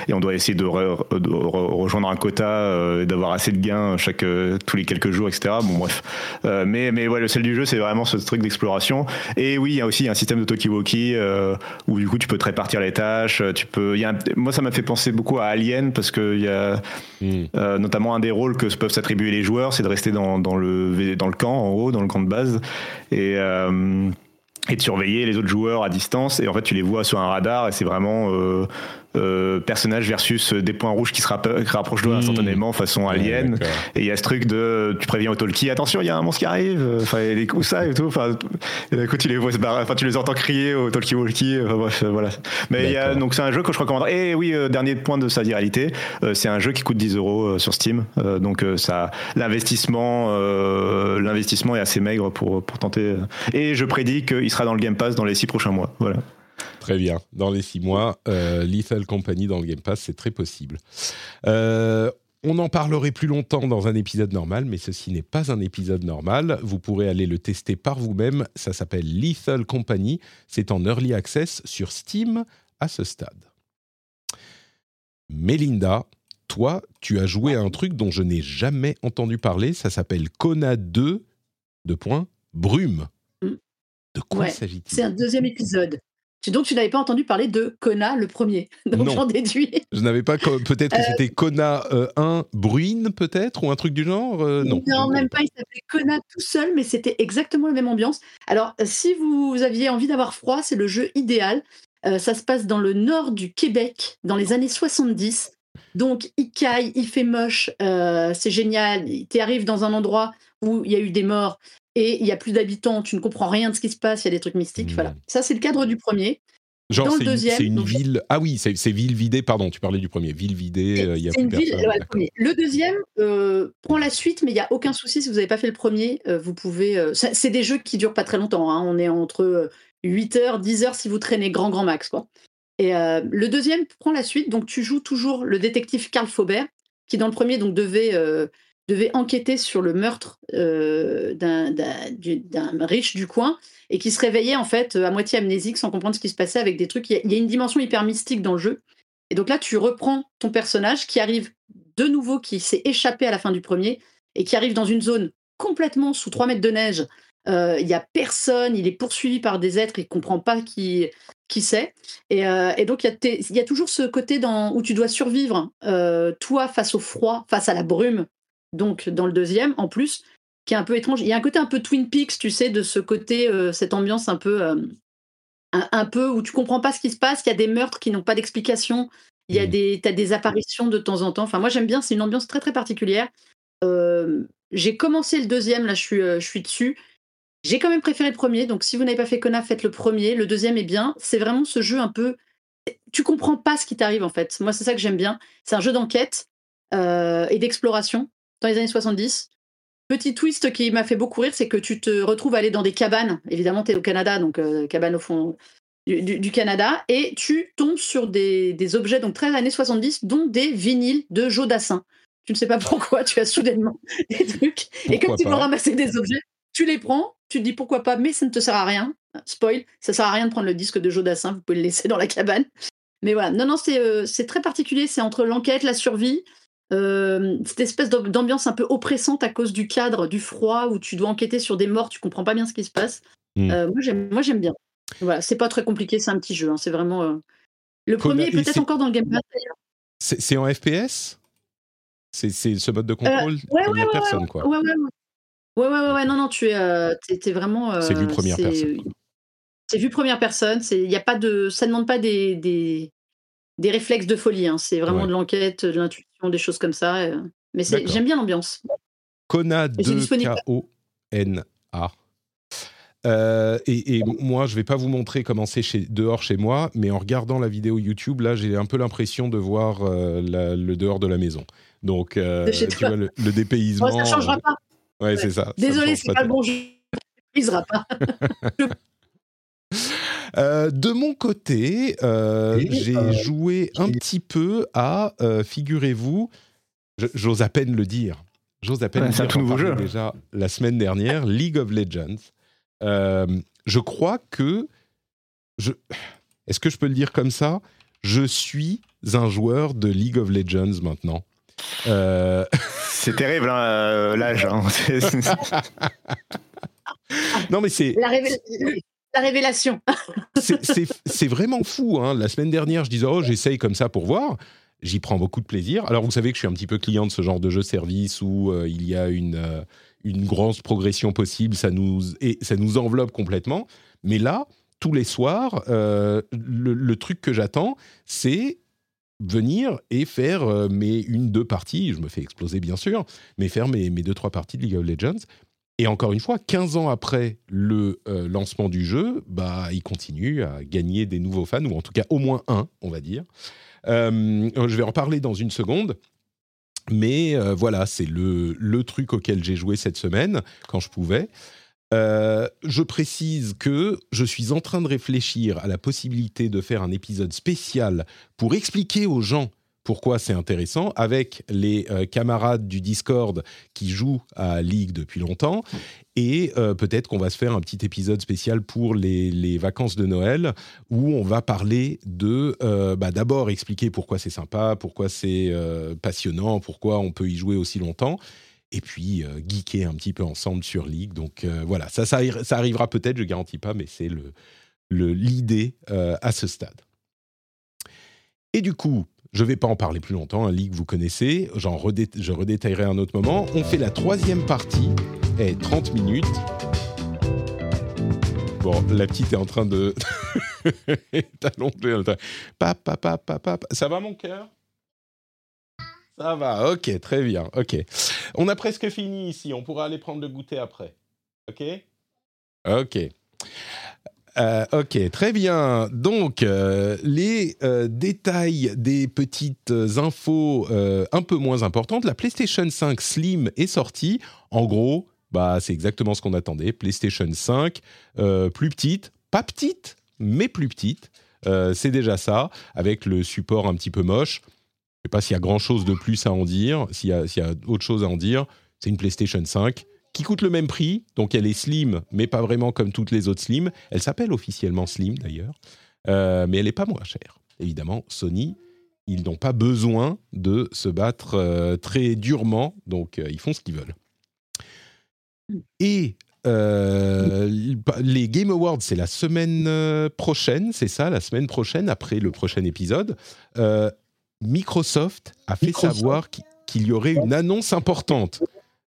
et on doit essayer de, rejoindre un quota et d'avoir assez de gains chaque, tous les quelques jours, etc. Bon, bref. mais, mais le sel du jeu, c'est vraiment ce truc d'exploration. Et oui, il y a aussi un système de talkie-walkie euh, où du coup tu peux te répartir les tâches. Euh, tu peux. Y a Moi, ça m'a fait penser beaucoup à Alien parce qu'il y a hmm. euh, notamment un des rôles que peuvent s'attribuer les joueurs, c'est de rester dans, dans, le dans le camp en haut, dans le camp de base et et de surveiller les autres joueurs à distance et en fait tu les vois sur un radar et c'est vraiment euh, personnage versus des points rouges qui se rapprochent de mmh. instantanément façon alien. et il y a ce truc de tu préviens au talkie attention il y a un monstre qui arrive. Enfin les coups ça et tout. Enfin coup tu les vois enfin tu les entends crier au talkie walkie. Enfin, bref voilà. Mais il y a, donc c'est un jeu que je recommande. Et oui euh, dernier point de sa viralité euh, c'est un jeu qui coûte 10 euros sur Steam. Donc ça l'investissement l'investissement est assez maigre pour pour tenter et je prédis qu'il sera dans le Game Pass dans les 6 prochains mois. Voilà Très bien. Dans les six mois, euh, Lethal Company dans le Game Pass, c'est très possible. Euh, on en parlerait plus longtemps dans un épisode normal, mais ceci n'est pas un épisode normal. Vous pourrez aller le tester par vous-même. Ça s'appelle Lethal Company. C'est en early access sur Steam à ce stade. Mélinda, toi, tu as joué à un truc dont je n'ai jamais entendu parler. Ça s'appelle Kona 2, de points, Brume. Mm. De quoi Ouais, s'agit-il? C'est un deuxième épisode. Donc, tu n'avais pas entendu parler de Kona, le premier. *laughs* Donc, j'en déduis. Je n'avais pas. Peut-être que Euh, c'était Kona euh, 1 Bruine, peut-être, ou un truc du genre Euh, Non. Non, même pas. Il s'appelait Kona tout seul, mais c'était exactement la même ambiance. Alors, euh, si vous aviez envie d'avoir froid, c'est le jeu idéal. Euh, ça se passe dans le nord du Québec, dans les années 70. Donc, il caille, il fait moche, euh, c'est génial. Tu arrives dans un endroit où il y a eu des morts et il y a plus d'habitants, tu ne comprends rien de ce qui se passe, il y a des trucs mystiques. Hmm. Voilà. Ça, c'est le cadre du premier. Genre, dans le c'est une, deuxième, c'est une donc- ville. Ah oui, c'est ville vidée, pardon, tu parlais du premier. Ville vidée, euh, il y a plus une ville, ouais, le deuxième euh, prend la suite, mais il n'y a aucun souci si vous n'avez pas fait le premier. euh, vous pouvez. euh, c'est des jeux qui durent pas très longtemps. hein, on est entre euh, 8 heures, 10 heures si vous traînez grand, grand max. Quoi. Et euh, le deuxième prend la suite. Donc tu joues toujours le détective Karl Faubert, qui dans le premier donc devait, euh, devait enquêter sur le meurtre euh, d'un- d'un du- d'un riche du coin et qui se réveillait en fait à moitié amnésique sans comprendre ce qui se passait avec des trucs. Il y a- une dimension hyper mystique dans le jeu. Et donc là, tu reprends ton personnage qui arrive de nouveau, qui s'est échappé à la fin du premier et qui arrive dans une zone complètement sous 3 mètres de neige. Euh, Il y a personne, il est poursuivi par des êtres, il ne comprend pas qui, qui c'est. Et, euh, donc, il y, y a toujours ce côté dans, où tu dois survivre, euh, toi, face au froid, face à la brume. Donc, dans le deuxième, en plus, qui est un peu étrange. Il y a un côté un peu Twin Peaks, tu sais, de ce côté, euh, cette ambiance un peu, euh, un, un peu où tu comprends pas ce qui se passe. Il y a des meurtres qui n'ont pas d'explication. Il y a Mhm. des, des apparitions de temps en temps. Enfin, moi, j'aime bien. C'est une ambiance très, très particulière. Euh, j'ai commencé le deuxième, là, je suis, je suis dessus. J'ai quand même préféré le premier. Donc, si vous n'avez pas fait Kona, faites le premier. Le deuxième est bien. C'est vraiment ce jeu un peu. Tu comprends pas ce qui t'arrive, en fait. Moi, c'est ça que j'aime bien. C'est un jeu d'enquête euh, et d'exploration dans les années 70. Petit twist qui m'a fait beaucoup rire, c'est que tu te retrouves à aller dans des cabanes. Évidemment, tu es au Canada, donc euh, cabane au fond du, du- du Canada, et tu tombes sur des, des objets, donc très années 70, dont des vinyles de Joe Dassin. Tu ne sais pas pourquoi, tu as soudainement *laughs* des trucs. et comme tu veux ramasser des objets, tu les prends, tu te dis pourquoi pas, mais ça ne te sert à rien. Spoil, ça sert à rien de prendre le disque de Joe Dassin, vous pouvez le laisser dans la cabane. Mais voilà, non, non, c'est euh, c'est très particulier, c'est entre l'enquête, la survie, euh, cette espèce d'am- d'ambiance un peu oppressante à cause du cadre, du froid, où tu dois enquêter sur des morts, tu comprends pas bien ce qui se passe. Mm. Euh, moi, j'aime bien. Voilà, c'est pas très compliqué, c'est un petit jeu, hein, c'est vraiment... euh, Le premier est peut-être encore dans le Game Pass, d'ailleurs. C'est en FPS C'est ce mode de contrôle ouais, première ouais, ouais, personne, quoi. Ouais, ouais, ouais. Ouais, ouais, ouais, ouais, non, non, tu es, t'es vraiment... C'est vu première personne. C'est vu première personne, y a pas de, ça ne demande pas des, des, des réflexes de folie, hein, c'est vraiment Ouais. de l'enquête, de l'intuition, des choses comme ça. euh, mais j'aime bien l'ambiance. Kona Et c'est 2 disponible. K-O-N-A. Euh, et, et moi, je vais pas vous montrer comment c'est chez, dehors chez moi, mais en regardant la vidéo YouTube, là, j'ai un peu l'impression de voir euh, la- le dehors de la maison. Donc, euh, De chez tu toi. vois, le, le dépaysement. Moi, ça changera euh, pas. Ouais, c'est ça. ça ne Désolé, c'est pas le tellement. bon jeu. Il sera pas. *laughs* *laughs* Euh, de mon côté, euh, j'ai euh, joué un petit peu à, euh, figurez-vous, j'ose à peine le dire, j'ose à peine Ouais, le dire, tout j'en nouveau parlais jeu. déjà la semaine dernière, League of Legends. Euh, je crois que, je, est-ce que je peux le dire comme ça? Je suis un joueur de League of Legends maintenant. Euh, *laughs* C'est terrible, hein, euh, l'âge. hein. *laughs* *laughs* Non mais c'est La, la révélation. *laughs* c'est- vraiment fou. Hein. La semaine dernière, je disais, oh, j'essaye comme ça pour voir. J'y prends beaucoup de plaisir. Alors, vous savez que je suis un petit peu client de ce genre de jeu service où euh, il y a une, euh, une grosse progression possible. Ça nous, et ça nous enveloppe complètement. Mais là, tous les soirs, euh, le, le truc que j'attends, c'est venir et faire euh, mes une, deux parties. Je me fais exploser, bien sûr, mais faire mes, mes deux, trois parties de League of Legends. Et encore une fois, 15 ans après le euh, lancement du jeu, bah, il continue à gagner des nouveaux fans, ou en tout cas au moins un, on va dire. Euh, je vais en parler dans une seconde. Mais euh, voilà, c'est le, le truc auquel j'ai joué cette semaine, quand je pouvais. Je précise que je suis en train de réfléchir à la possibilité de faire un épisode spécial pour expliquer aux gens pourquoi c'est intéressant avec les euh, camarades du Discord qui jouent à League depuis longtemps. Et euh, peut-être qu'on va se faire un petit épisode spécial pour les, vacances de Noël où on va parler de, euh, bah, d'abord expliquer pourquoi c'est sympa, pourquoi c'est passionnant, pourquoi on peut y jouer aussi longtemps. Et puis geeker un petit peu ensemble sur League. Donc voilà, ça, ça, arrivera peut-être, je garantis pas, mais c'est le, l'idée à ce stade. Et du coup, je ne vais pas en parler plus longtemps, un leak vous connaissez, j'en je redétaillerai un autre moment. On fait la troisième partie, et 30 minutes. Bon, la petite est en train de... Papa, papa, papa, ça va mon cœur? Ça va, ok, très bien, ok. On a presque fini ici, on pourra aller prendre le goûter après. Ok? Ok. Euh, ok, très bien. Donc, euh, les euh, détails des petites infos un peu moins importantes. La PlayStation 5 Slim est sortie. En gros, bah, c'est exactement ce qu'on attendait. PlayStation 5, plus petite, pas petite, mais plus petite. c'est déjà ça, avec le support un petit peu moche. Je ne sais pas s'il y a grand-chose de plus à en dire, s'il y, y, a autre chose à en dire. C'est une PlayStation 5 qui coûte le même prix. Donc elle est slim, mais pas vraiment comme toutes les autres slim. Elle s'appelle officiellement slim d'ailleurs, euh, mais elle n'est pas moins chère. Évidemment, Sony, ils n'ont pas besoin de se battre euh, très durement, donc euh, ils font ce qu'ils veulent. Et les Game Awards, c'est la semaine prochaine, c'est ça, la semaine prochaine, après le prochain épisode. Microsoft a fait savoir qu'il y aurait une annonce importante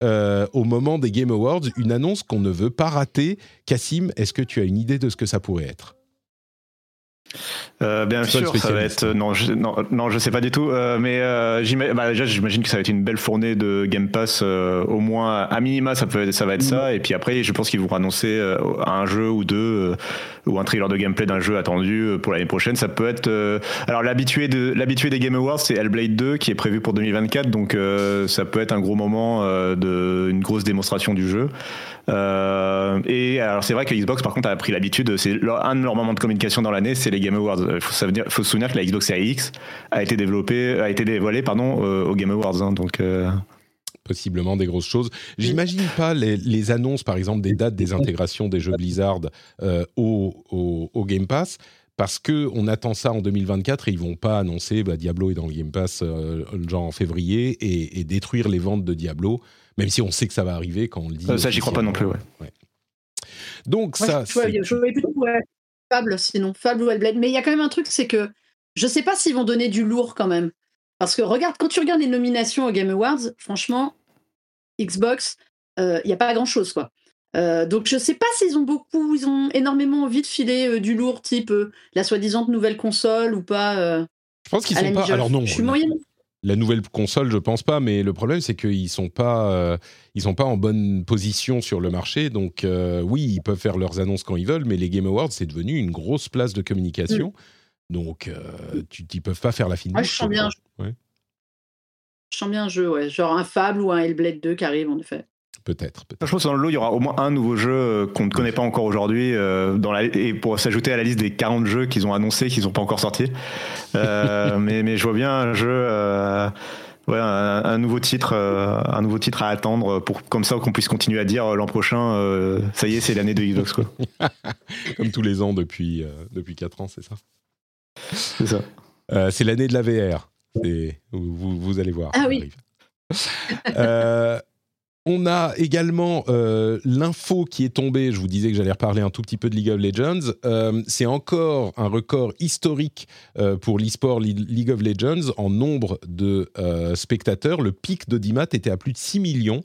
euh, au moment des Game Awards, une annonce qu'on ne veut pas rater. Cassim, est-ce que tu as une idée de ce que ça pourrait être? Euh, bien sûr, ça va être non, je, non, non, je sais pas du tout, euh, mais euh, bah, déjà j'imagine que ça va être une belle fournée de Game Pass, euh, au moins à minima ça peut, ça va être ça, mm. et puis après je pense qu'ils vont annoncer euh, un jeu ou deux ou un trailer de gameplay d'un jeu attendu pour l'année prochaine. Ça peut être, alors l'habitué de l'habitué des Game Awards c'est Hellblade 2 qui est prévu pour 2024, donc ça peut être un gros moment de une grosse démonstration du jeu. Euh, et alors c'est vrai que Xbox par contre a pris l'habitude, c'est un de leurs moments de communication dans l'année, c'est les Game Awards. Il faut, faut, se souvenir que la Xbox Series X a été développée, a été dévoilée pardon euh, aux Game Awards. Hein, donc euh, possiblement des grosses choses. J'imagine pas les, annonces, par exemple, des dates des intégrations des jeux Blizzard au, Game Pass, parce que on attend ça en 2024 et ils vont pas annoncer bah, Diablo est dans le Game Pass genre en février et, détruire les ventes de Diablo même si on sait que ça va arriver quand on le dit. ça, j'y crois pas non plus, ouais. Donc, ça. Je, voyais plutôt Fable, sinon, Fable ou Hellblade. Mais il y a quand même un truc, c'est que je sais pas s'ils vont donner du lourd quand même. Parce que regarde, quand tu regardes les nominations aux Game Awards, franchement, Xbox, il euh, n'y a pas grand chose, quoi. Euh, donc je sais pas s'ils ont beaucoup, ils ont énormément envie de filer euh, du lourd, type la soi-disant nouvelle console ou pas. je pense qu'ils sont pas. Alors non. Je suis moyenne la nouvelle console, je pense pas, mais le problème c'est qu'ils sont pas, euh, ils sont pas en bonne position sur le marché. Donc euh, oui, ils peuvent faire leurs annonces quand ils veulent, mais les Game Awards c'est devenu une grosse place de communication. Mm. Donc euh, tu, ils peuvent pas faire la finale. je sens bien. Je sens bien un jeu, ouais, genre un Fable ou un Hellblade 2 qui arrive en effet. Peut-être. Peut je pense que dans le lot, il y aura au moins un nouveau jeu euh, qu'on ne connaît pas encore aujourd'hui, euh, et pour s'ajouter à la liste des 40 jeux qu'ils ont annoncés, qu'ils n'ont pas encore sortis. Euh, *laughs* mais, mais je vois bien un jeu. Ouais, un, nouveau titre, un nouveau titre à attendre pour comme ça qu'on puisse continuer à dire l'an prochain, ça y est, c'est l'année de Xbox quoi. *laughs* comme tous les ans depuis depuis 4 ans, c'est ça. C'est ça. c'est l'année de la VR. Vous, vous, allez voir. Ah oui. On a également euh, l'info qui est tombée. Je vous disais que j'allais reparler un tout petit peu de League of Legends. Euh, c'est encore un record historique euh, pour l'e-sport League of Legends en nombre de spectateurs. Le pic d'audimat était à plus de 6 millions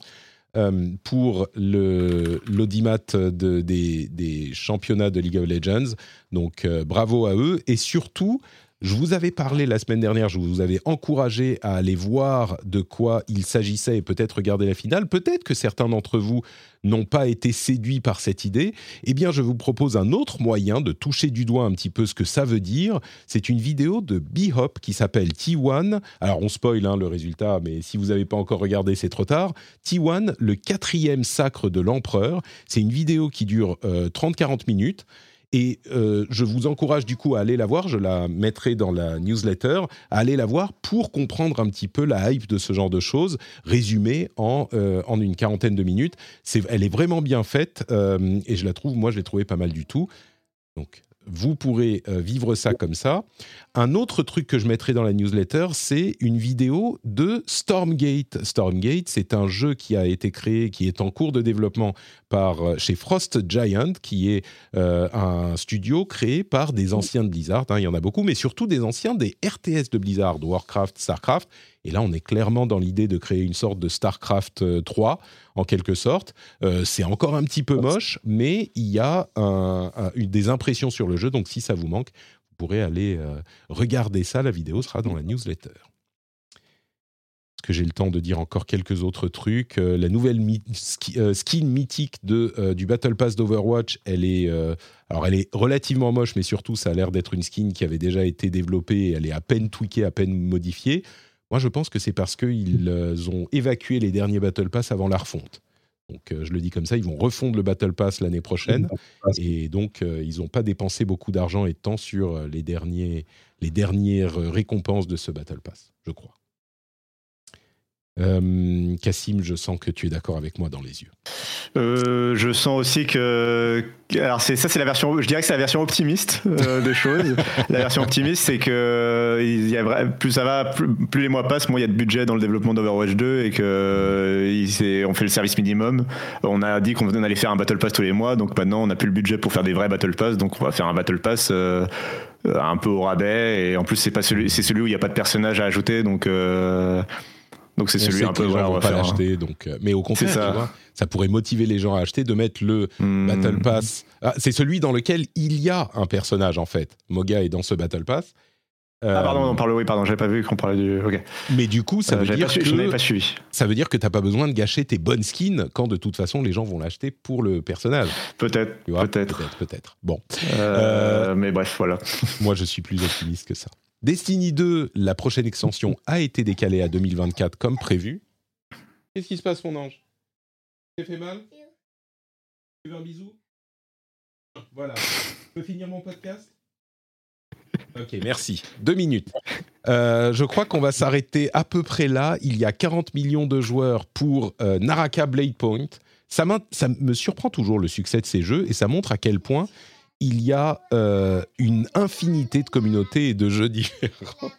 pour l'audimat des, des, championnats de League of Legends. Donc bravo à eux. Et surtout, Je vous avais parlé la semaine dernière, je vous avais encouragé à aller voir de quoi il s'agissait et peut-être regarder la finale. Peut-être que certains d'entre vous n'ont pas été séduits par cette idée. Eh bien, je vous propose un autre moyen de toucher du doigt un petit peu ce que ça veut dire. C'est une vidéo de B-Hop qui s'appelle T1. Alors, on spoil hein, le résultat, mais si vous n'avez pas encore regardé, c'est trop tard. T1, le quatrième sacre de l'empereur. C'est une vidéo qui dure 30-40 euh, minutes et euh, je vous encourage du coup à aller la voir, je la mettrai dans la newsletter, à aller la voir pour comprendre un petit peu la hype de ce genre de choses, résumée en, euh, en une quarantaine de minutes. C'est, elle est vraiment bien faite euh, et je la trouve, moi je l'ai trouvée pas mal du tout. Donc vous pourrez vivre ça comme ça. Un autre truc que je mettrai dans la newsletter, c'est une vidéo de Stormgate. Stormgate, c'est un jeu qui a été créé, qui est en cours de développement par euh, chez Frost Giant, qui est euh, un studio créé par des anciens de Blizzard. Hein, il y en a beaucoup, mais surtout des anciens des RTS de Blizzard, Warcraft, Starcraft. Et là, on est clairement dans l'idée de créer une sorte de StarCraft 3, euh, en quelque sorte. Euh, c'est encore un petit peu moche, mais il y a des impressions sur le jeu. Donc, si ça vous manque, pourrez aller euh, regarder ça. La vidéo sera dans la newsletter. Est-ce que j'ai le temps de dire encore quelques autres trucs? La nouvelle skin mythique de, du Battle Pass d'Overwatch, elle est, alors elle est relativement moche, mais surtout ça a l'air d'être une skin qui avait déjà été développée. Elle est à peine tweakée, à peine modifiée. Moi, je pense que c'est parce qu'ils euh, ont évacué les derniers Battle Pass avant la refonte. Donc, euh, je le dis comme ça, ils vont refondre le Battle Pass l'année prochaine. Et donc, euh, ils n'ont pas dépensé beaucoup d'argent et de temps sur les, derniers, les dernières récompenses de ce Battle Pass, je crois. Euh, Cassim, je sens que tu es d'accord avec moi dans les yeux. Euh, je sens aussi que, alors c'est ça, c'est la version, je dirais que c'est la version optimiste euh, des *laughs* choses. la version optimiste, c'est que il y a, plus ça va, plus, les mois passent, moins il y a de budget dans le développement d'Overwatch 2 et que il, on fait le service minimum. On a dit qu'on allait faire un battle pass tous les mois, donc maintenant on n'a plus le budget pour faire des vrais battle pass, donc on va faire un battle pass un peu au rabais et en plus c'est pas celui, c'est celui où il n'y a pas de personnage à ajouter, donc donc c'est celui un peu les gens vont pas l'acheter. Donc, euh, mais au contraire, ça. Tu vois, ça pourrait motiver les gens à acheter de mettre le hmm. Battle Pass. Ah, c'est celui dans lequel il y a un personnage en fait. Moga est dans ce Battle Pass. ah pardon, on parle oui pardon, j'avais pas vu qu'on parlait du. Ok. Mais du coup, ça euh, veut dire que je pas suivi. Ça veut dire que t'as pas besoin de gâcher tes bonnes skins quand de toute façon les gens vont l'acheter pour le personnage. Peut-être. Peut-être. Peut-être. Peut-être. Bon. Euh, mais bref, voilà. *laughs* moi, je suis plus optimiste que ça. Destiny 2, la prochaine extension, a été décalée à 2024 comme prévu. Qu'est-ce qui se passe, mon ange? T'es fait mal? Tu veux un bisou? Voilà. Je peux finir mon podcast? Ok, merci. Deux minutes. Euh, je crois qu'on va s'arrêter à peu près là. Il y a 40 millions de joueurs pour euh, Naraka Blade Point. Ça me surprend toujours le succès de ces jeux et ça montre à quel point il y a euh, une infinité de communautés et de jeux différents.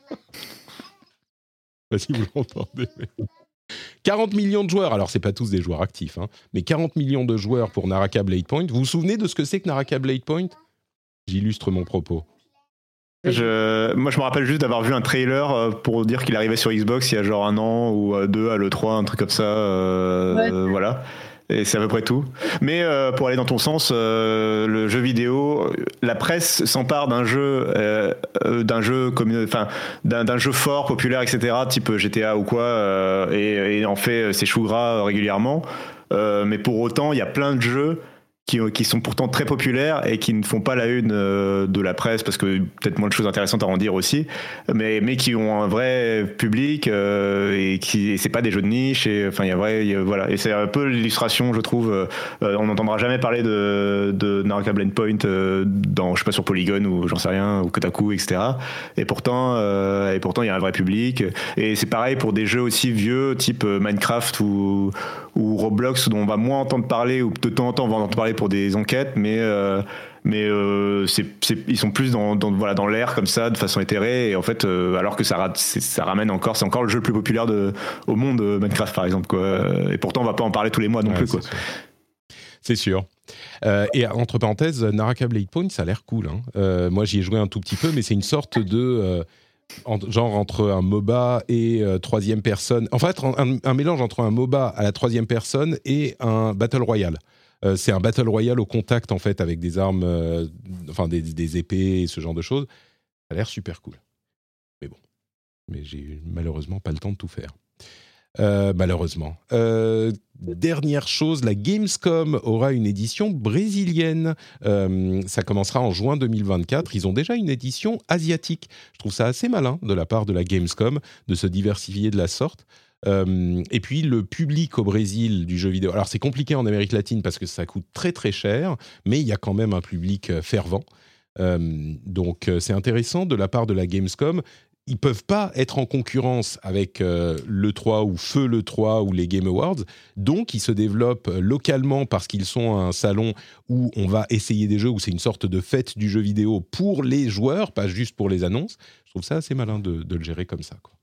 *laughs* si vous l'entendez. 40 *laughs* millions de joueurs, alors c'est pas tous des joueurs actifs, hein, mais 40 millions de joueurs pour Naraka Blade Point. Vous vous souvenez de ce que c'est que Naraka Blade Point? J'illustre mon propos. Je, moi, je me rappelle juste d'avoir vu un trailer euh, pour dire qu'il arrivait sur Xbox il y a genre un an ou euh, deux à l'E3, un truc comme ça. Voilà. Et c'est à peu près tout. Mais euh, pour aller dans ton sens, euh, le jeu vidéo, la presse s'empare d'un jeu, euh, d'un jeu comme, enfin, d'un jeu fort, populaire, etc., type GTA ou quoi, et, et, en fait ses choux gras régulièrement. mais pour autant, il y a plein de jeux qui, sont pourtant très populaires et qui ne font pas la une euh, de la presse parce que peut-être moins de choses intéressantes à en dire aussi, mais, mais qui ont un vrai public euh, et qui c'est pas des jeux de niche et enfin il y a vrai voilà. Et c'est un peu l'illustration je trouve euh, on n'entendra jamais parler de, de Naraka Blend Point dans je sais pas sur Polygon ou j'en sais rien ou Kotaku etc et pourtant et pourtant il y a un vrai public. Et c'est pareil pour des jeux aussi vieux type Minecraft ou ou Roblox dont on va moins entendre parler ou de temps en temps on va entendre parler pour des enquêtes, mais euh, mais euh, c'est, ils sont plus dans, dans voilà dans l'air comme ça de façon éthérée et en fait euh, alors que ça, ça ramène encore c'est encore le jeu le plus populaire de, au monde Minecraft par exemple quoi et pourtant on va pas en parler tous les mois non plus quoi c'est sûr. et entre parenthèses, Naraka Blade Point, ça a l'air cool. Hein. moi, j'y ai joué un tout petit peu, mais c'est une sorte de genre entre un MOBA et troisième personne. En fait, un, mélange entre un MOBA à la troisième personne et un Battle Royale. Euh, c'est un battle royale au contact en fait avec des armes, euh, enfin des, épées et ce genre de choses. Ça a l'air super cool. Mais bon, mais j'ai malheureusement pas le temps de tout faire. Euh, malheureusement. Euh, dernière chose, la Gamescom aura une édition brésilienne. Euh, ça commencera en juin 2024. Ils ont déjà une édition asiatique. Je trouve ça assez malin de la part de la Gamescom de se diversifier de la sorte. et puis le public au Brésil du jeu vidéo. Alors c'est compliqué en Amérique latine parce que ça coûte très très cher, mais il y a quand même un public fervent. donc c'est intéressant de la part de la Gamescom ils peuvent pas être en concurrence avec euh, le 3 ou Feu le 3 ou les Game Awards. Donc, ils se développent localement parce qu'ils sont un salon où on va essayer des jeux, où c'est une sorte de fête du jeu vidéo pour les joueurs, pas juste pour les annonces. Je trouve ça assez malin de, le gérer comme ça. Quoi.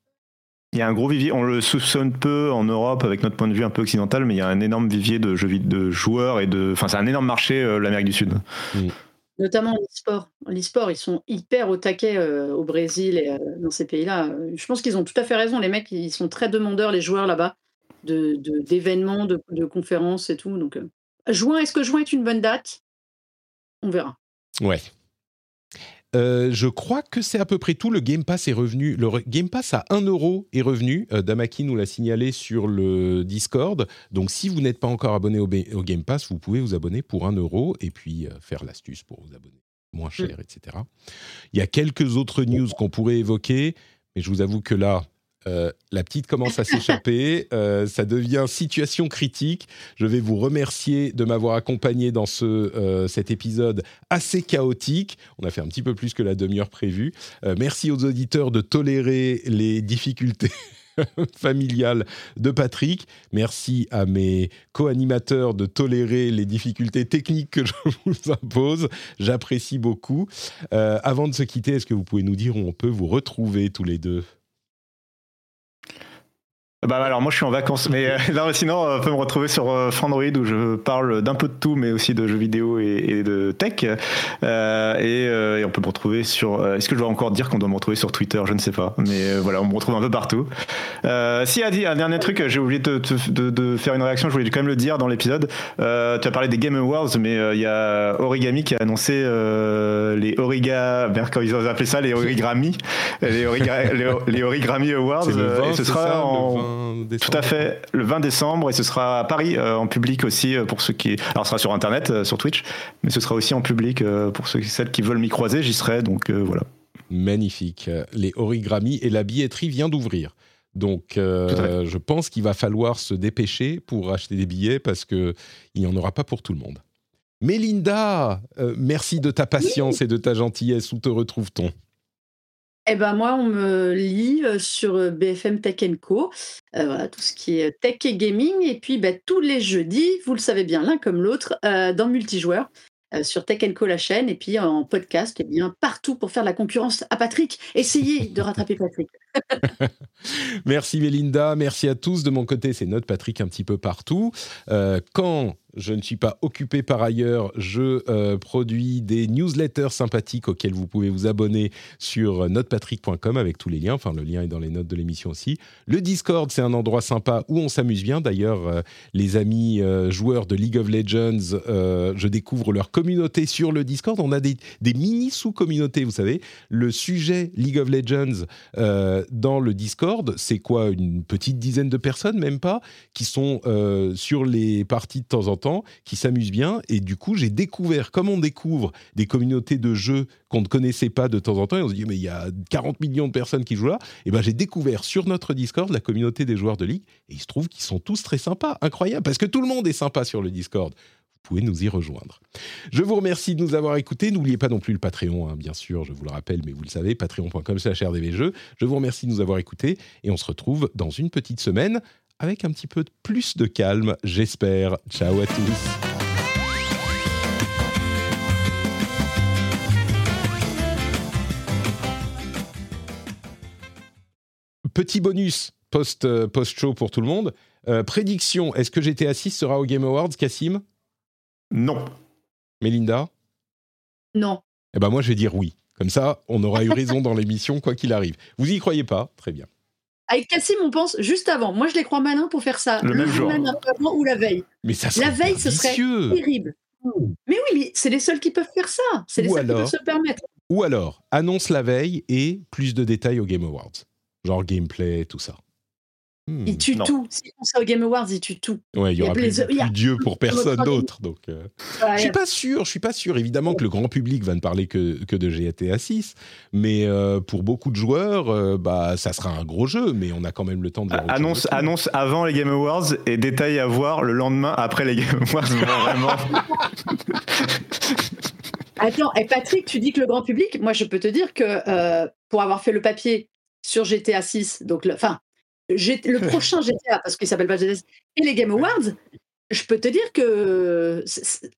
Il y a un gros vivier, on le soupçonne peu en Europe avec notre point de vue un peu occidental, mais il y a un énorme vivier de, jeux, de joueurs et de. Enfin, c'est un énorme marché, euh, l'Amérique du Sud. Mm notamment en e-sport. ils sont hyper au taquet euh, au Brésil et euh, dans ces pays-là. Je pense qu'ils ont tout à fait raison. Les mecs, ils sont très demandeurs, les joueurs là-bas, de, d'événements, de, conférences et tout. Donc, euh, juin, est-ce que juin est une bonne date? On verra. Ouais. Euh, je crois que c'est à peu près tout. Le Game Pass est revenu. Le Game Pass à 1 euro est revenu. Euh, Damaki nous l'a signalé sur le Discord. Donc, si vous n'êtes pas encore abonné au, Game Pass, vous pouvez vous abonner pour 1 euro et puis euh, faire l'astuce pour vous abonner moins cher, etc. Il y a quelques autres news qu'on pourrait évoquer, mais je vous avoue que là, euh, la petite commence à s'échapper, euh, ça devient situation critique. Je vais vous remercier de m'avoir accompagné dans ce, euh, cet épisode assez chaotique. On a fait un petit peu plus que la demi-heure prévue. merci aux auditeurs de tolérer les difficultés. *laughs* familiales de Patrick. Merci à mes co-animateurs de tolérer les difficultés techniques que *laughs* je vous impose. J'apprécie beaucoup. avant de se quitter, est-ce que vous pouvez nous dire où on peut vous retrouver tous les deux? Bah alors moi je suis en vacances, mais euh, *laughs* sinon on peut me retrouver sur euh, Frandroid où je parle d'un peu de tout, mais aussi de jeux vidéo et, de tech. Euh, et, on peut me retrouver sur. Est-ce que je dois encore dire qu'on doit me retrouver sur Twitter? Je ne sais pas, mais voilà, on me retrouve un peu partout. si a dit un dernier truc, j'ai oublié de, de, faire une réaction. Je voulais quand même le dire dans l'épisode. tu as parlé des Game Awards, mais il y a Origami qui a annoncé les Origa, quand ils ont appelé ça? Les Origami, les, les, Origami Awards. et ce sera en tout à fait, le 20 décembre, et ce sera à Paris euh, en public aussi euh, pour ceux qui. Alors, ce sera sur Internet, euh, sur Twitch, mais ce sera aussi en public pour ceux, celles qui veulent m'y croiser, j'y serai, donc voilà. Magnifique. Les origami et la billetterie vient d'ouvrir. Donc, je pense qu'il va falloir se dépêcher pour acheter des billets parce qu'il n'y en aura pas pour tout le monde. Mélinda, merci de ta patience et de ta gentillesse. Où te retrouve-t-on? Eh ben moi, on me lit sur BFM Tech Co. voilà, tout ce qui est tech et gaming. Et puis bah, tous les jeudis, vous le savez bien, l'un comme l'autre, dans multijoueur. sur Tech Co la chaîne et puis en podcast et eh bien partout pour faire la concurrence à Patrick. Essayez de rattraper Patrick. *laughs* merci Mélinda, merci à tous. De mon côté, c'est notre Patrick un petit peu partout. quand je ne suis pas occupé par ailleurs. Je euh, produis des newsletters sympathiques auxquels vous pouvez vous abonner sur notepatrick.com avec tous les liens. Enfin, le lien est dans les notes de l'émission aussi. Le Discord, c'est un endroit sympa où on s'amuse bien. D'ailleurs, euh, les amis euh, joueurs de League of Legends, je découvre leur communauté sur le Discord. On a des, des mini sous-communautés, vous savez. Le sujet League of Legends dans le Discord, c'est quoi Une petite dizaine de personnes, même pas, qui sont sur les parties de temps en temps qui s'amusent bien. Et du coup, j'ai découvert, comme on découvre des communautés de jeux qu'on ne connaissait pas de temps en temps, et on se dit, mais il y a 40 millions de personnes qui jouent là, et ben j'ai découvert sur notre Discord la communauté des joueurs de Ligue, et il se trouve qu'ils sont tous très sympas, incroyable, parce que tout le monde est sympa sur le Discord pouvez nous y rejoindre. Je vous remercie de nous avoir écoutés. N'oubliez pas non plus le Patreon, hein, bien sûr, je vous le rappelle, mais vous le savez, patreon.com rdvjeux. Je vous remercie de nous avoir écoutés et on se retrouve dans une petite semaine avec un petit peu plus de calme, j'espère. Ciao à tous. Petit bonus post, euh, post-show pour tout le monde. Euh, prédiction, est-ce que GTA 6 sera au Game Awards, Cassim? Non. Mélinda Non. Eh ben moi, je vais dire oui. Comme ça, on aura eu raison dans l'émission, quoi qu'il arrive. Vous y croyez pas? Très bien. Avec Cassim, on pense juste avant. Moi, je les crois malins pour faire ça. Le, même jour. ou la veille. Mais ça La veille, ce serait terrible. Mais oui, mais c'est les seuls qui peuvent faire ça. C'est les seuls qui peuvent se permettre. Ou alors, annonce la veille et plus de détails au Game Awards. Genre gameplay, tout ça. Hmm. Il tue Non. tout. S'ils font ça au Game Awards, ils tuent tout. Ouais, il y Il aura plus, plus- il Dieu pour personne d'autre. Donc, euh, je suis pas sûr. Je suis pas sûr. Évidemment que le grand public va ne parler que, que de GTA 6, mais euh, pour beaucoup de joueurs, euh, bah ça sera un gros jeu. Mais on a quand même le temps de Annonce, aussi. annonce avant les Game Awards et détail à voir le lendemain après les Game Awards. *laughs* Vraiment. Attends, et Patrick, tu dis que le grand public, moi je peux te dire que euh, pour avoir fait le papier sur GTA 6, donc enfin, le prochain GTA, parce qu'il s'appelle pas GTA 6, et les Game Awards, je peux te dire que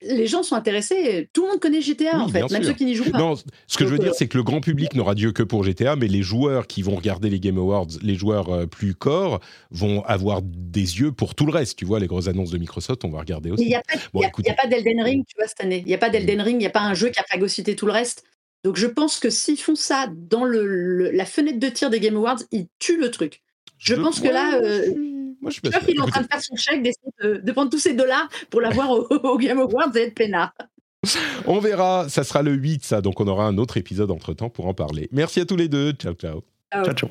les gens sont intéressés. Tout le monde connaît GTA Oui, en fait, même sûr. ceux qui n'y jouent pas. Non, ce que je veux dire, euh, c'est que le grand public n'aura Dieu que pour GTA, mais les joueurs qui vont regarder les Game Awards, les joueurs euh, plus corps, vont avoir des yeux pour tout le reste. Tu vois, les grosses annonces de Microsoft, on va regarder aussi. il n'y a pas, Bon, a- a d'Elden Ring, tu vois, cette année. Il n'y a pas d'Elden Ring, il n'y a pas un jeu qui a phagocyté tout le reste. Donc je pense que s'ils font ça dans le, le- la fenêtre de tir des Game Awards, ils tuent le truc. Je pense que là, moi, euh, je suis- moi, je suis Je qu'il est en train de faire son chèque, d'essayer de, de prendre tous ses dollars pour l'avoir au, au Game Awards et être peinard. *laughs* On verra, ça sera le 8, ça, donc on aura un autre épisode entre temps pour en parler. Merci à tous les deux. Ciao, ciao. Ciao, ciao.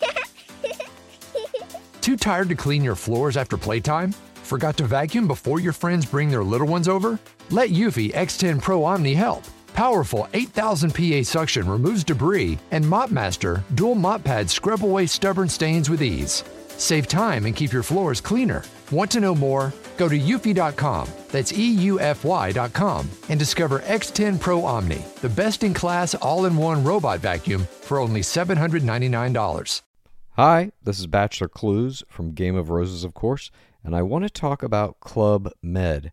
*laughs* Too tired to clean your floors after playtime? Forgot to vacuum before your friends bring their little ones over? Let Eufy X10 Pro Omni help. Powerful 8000 PA suction removes debris, and MopMaster dual mop pads scrub away stubborn stains with ease. Save time and keep your floors cleaner. Want to know more? Go to eufy.com, that's EUFY.com, and discover X10 Pro Omni, the best in class all in one robot vacuum for only $799. Hi, this is Bachelor Clues from Game of Roses, of course, and I want to talk about Club Med.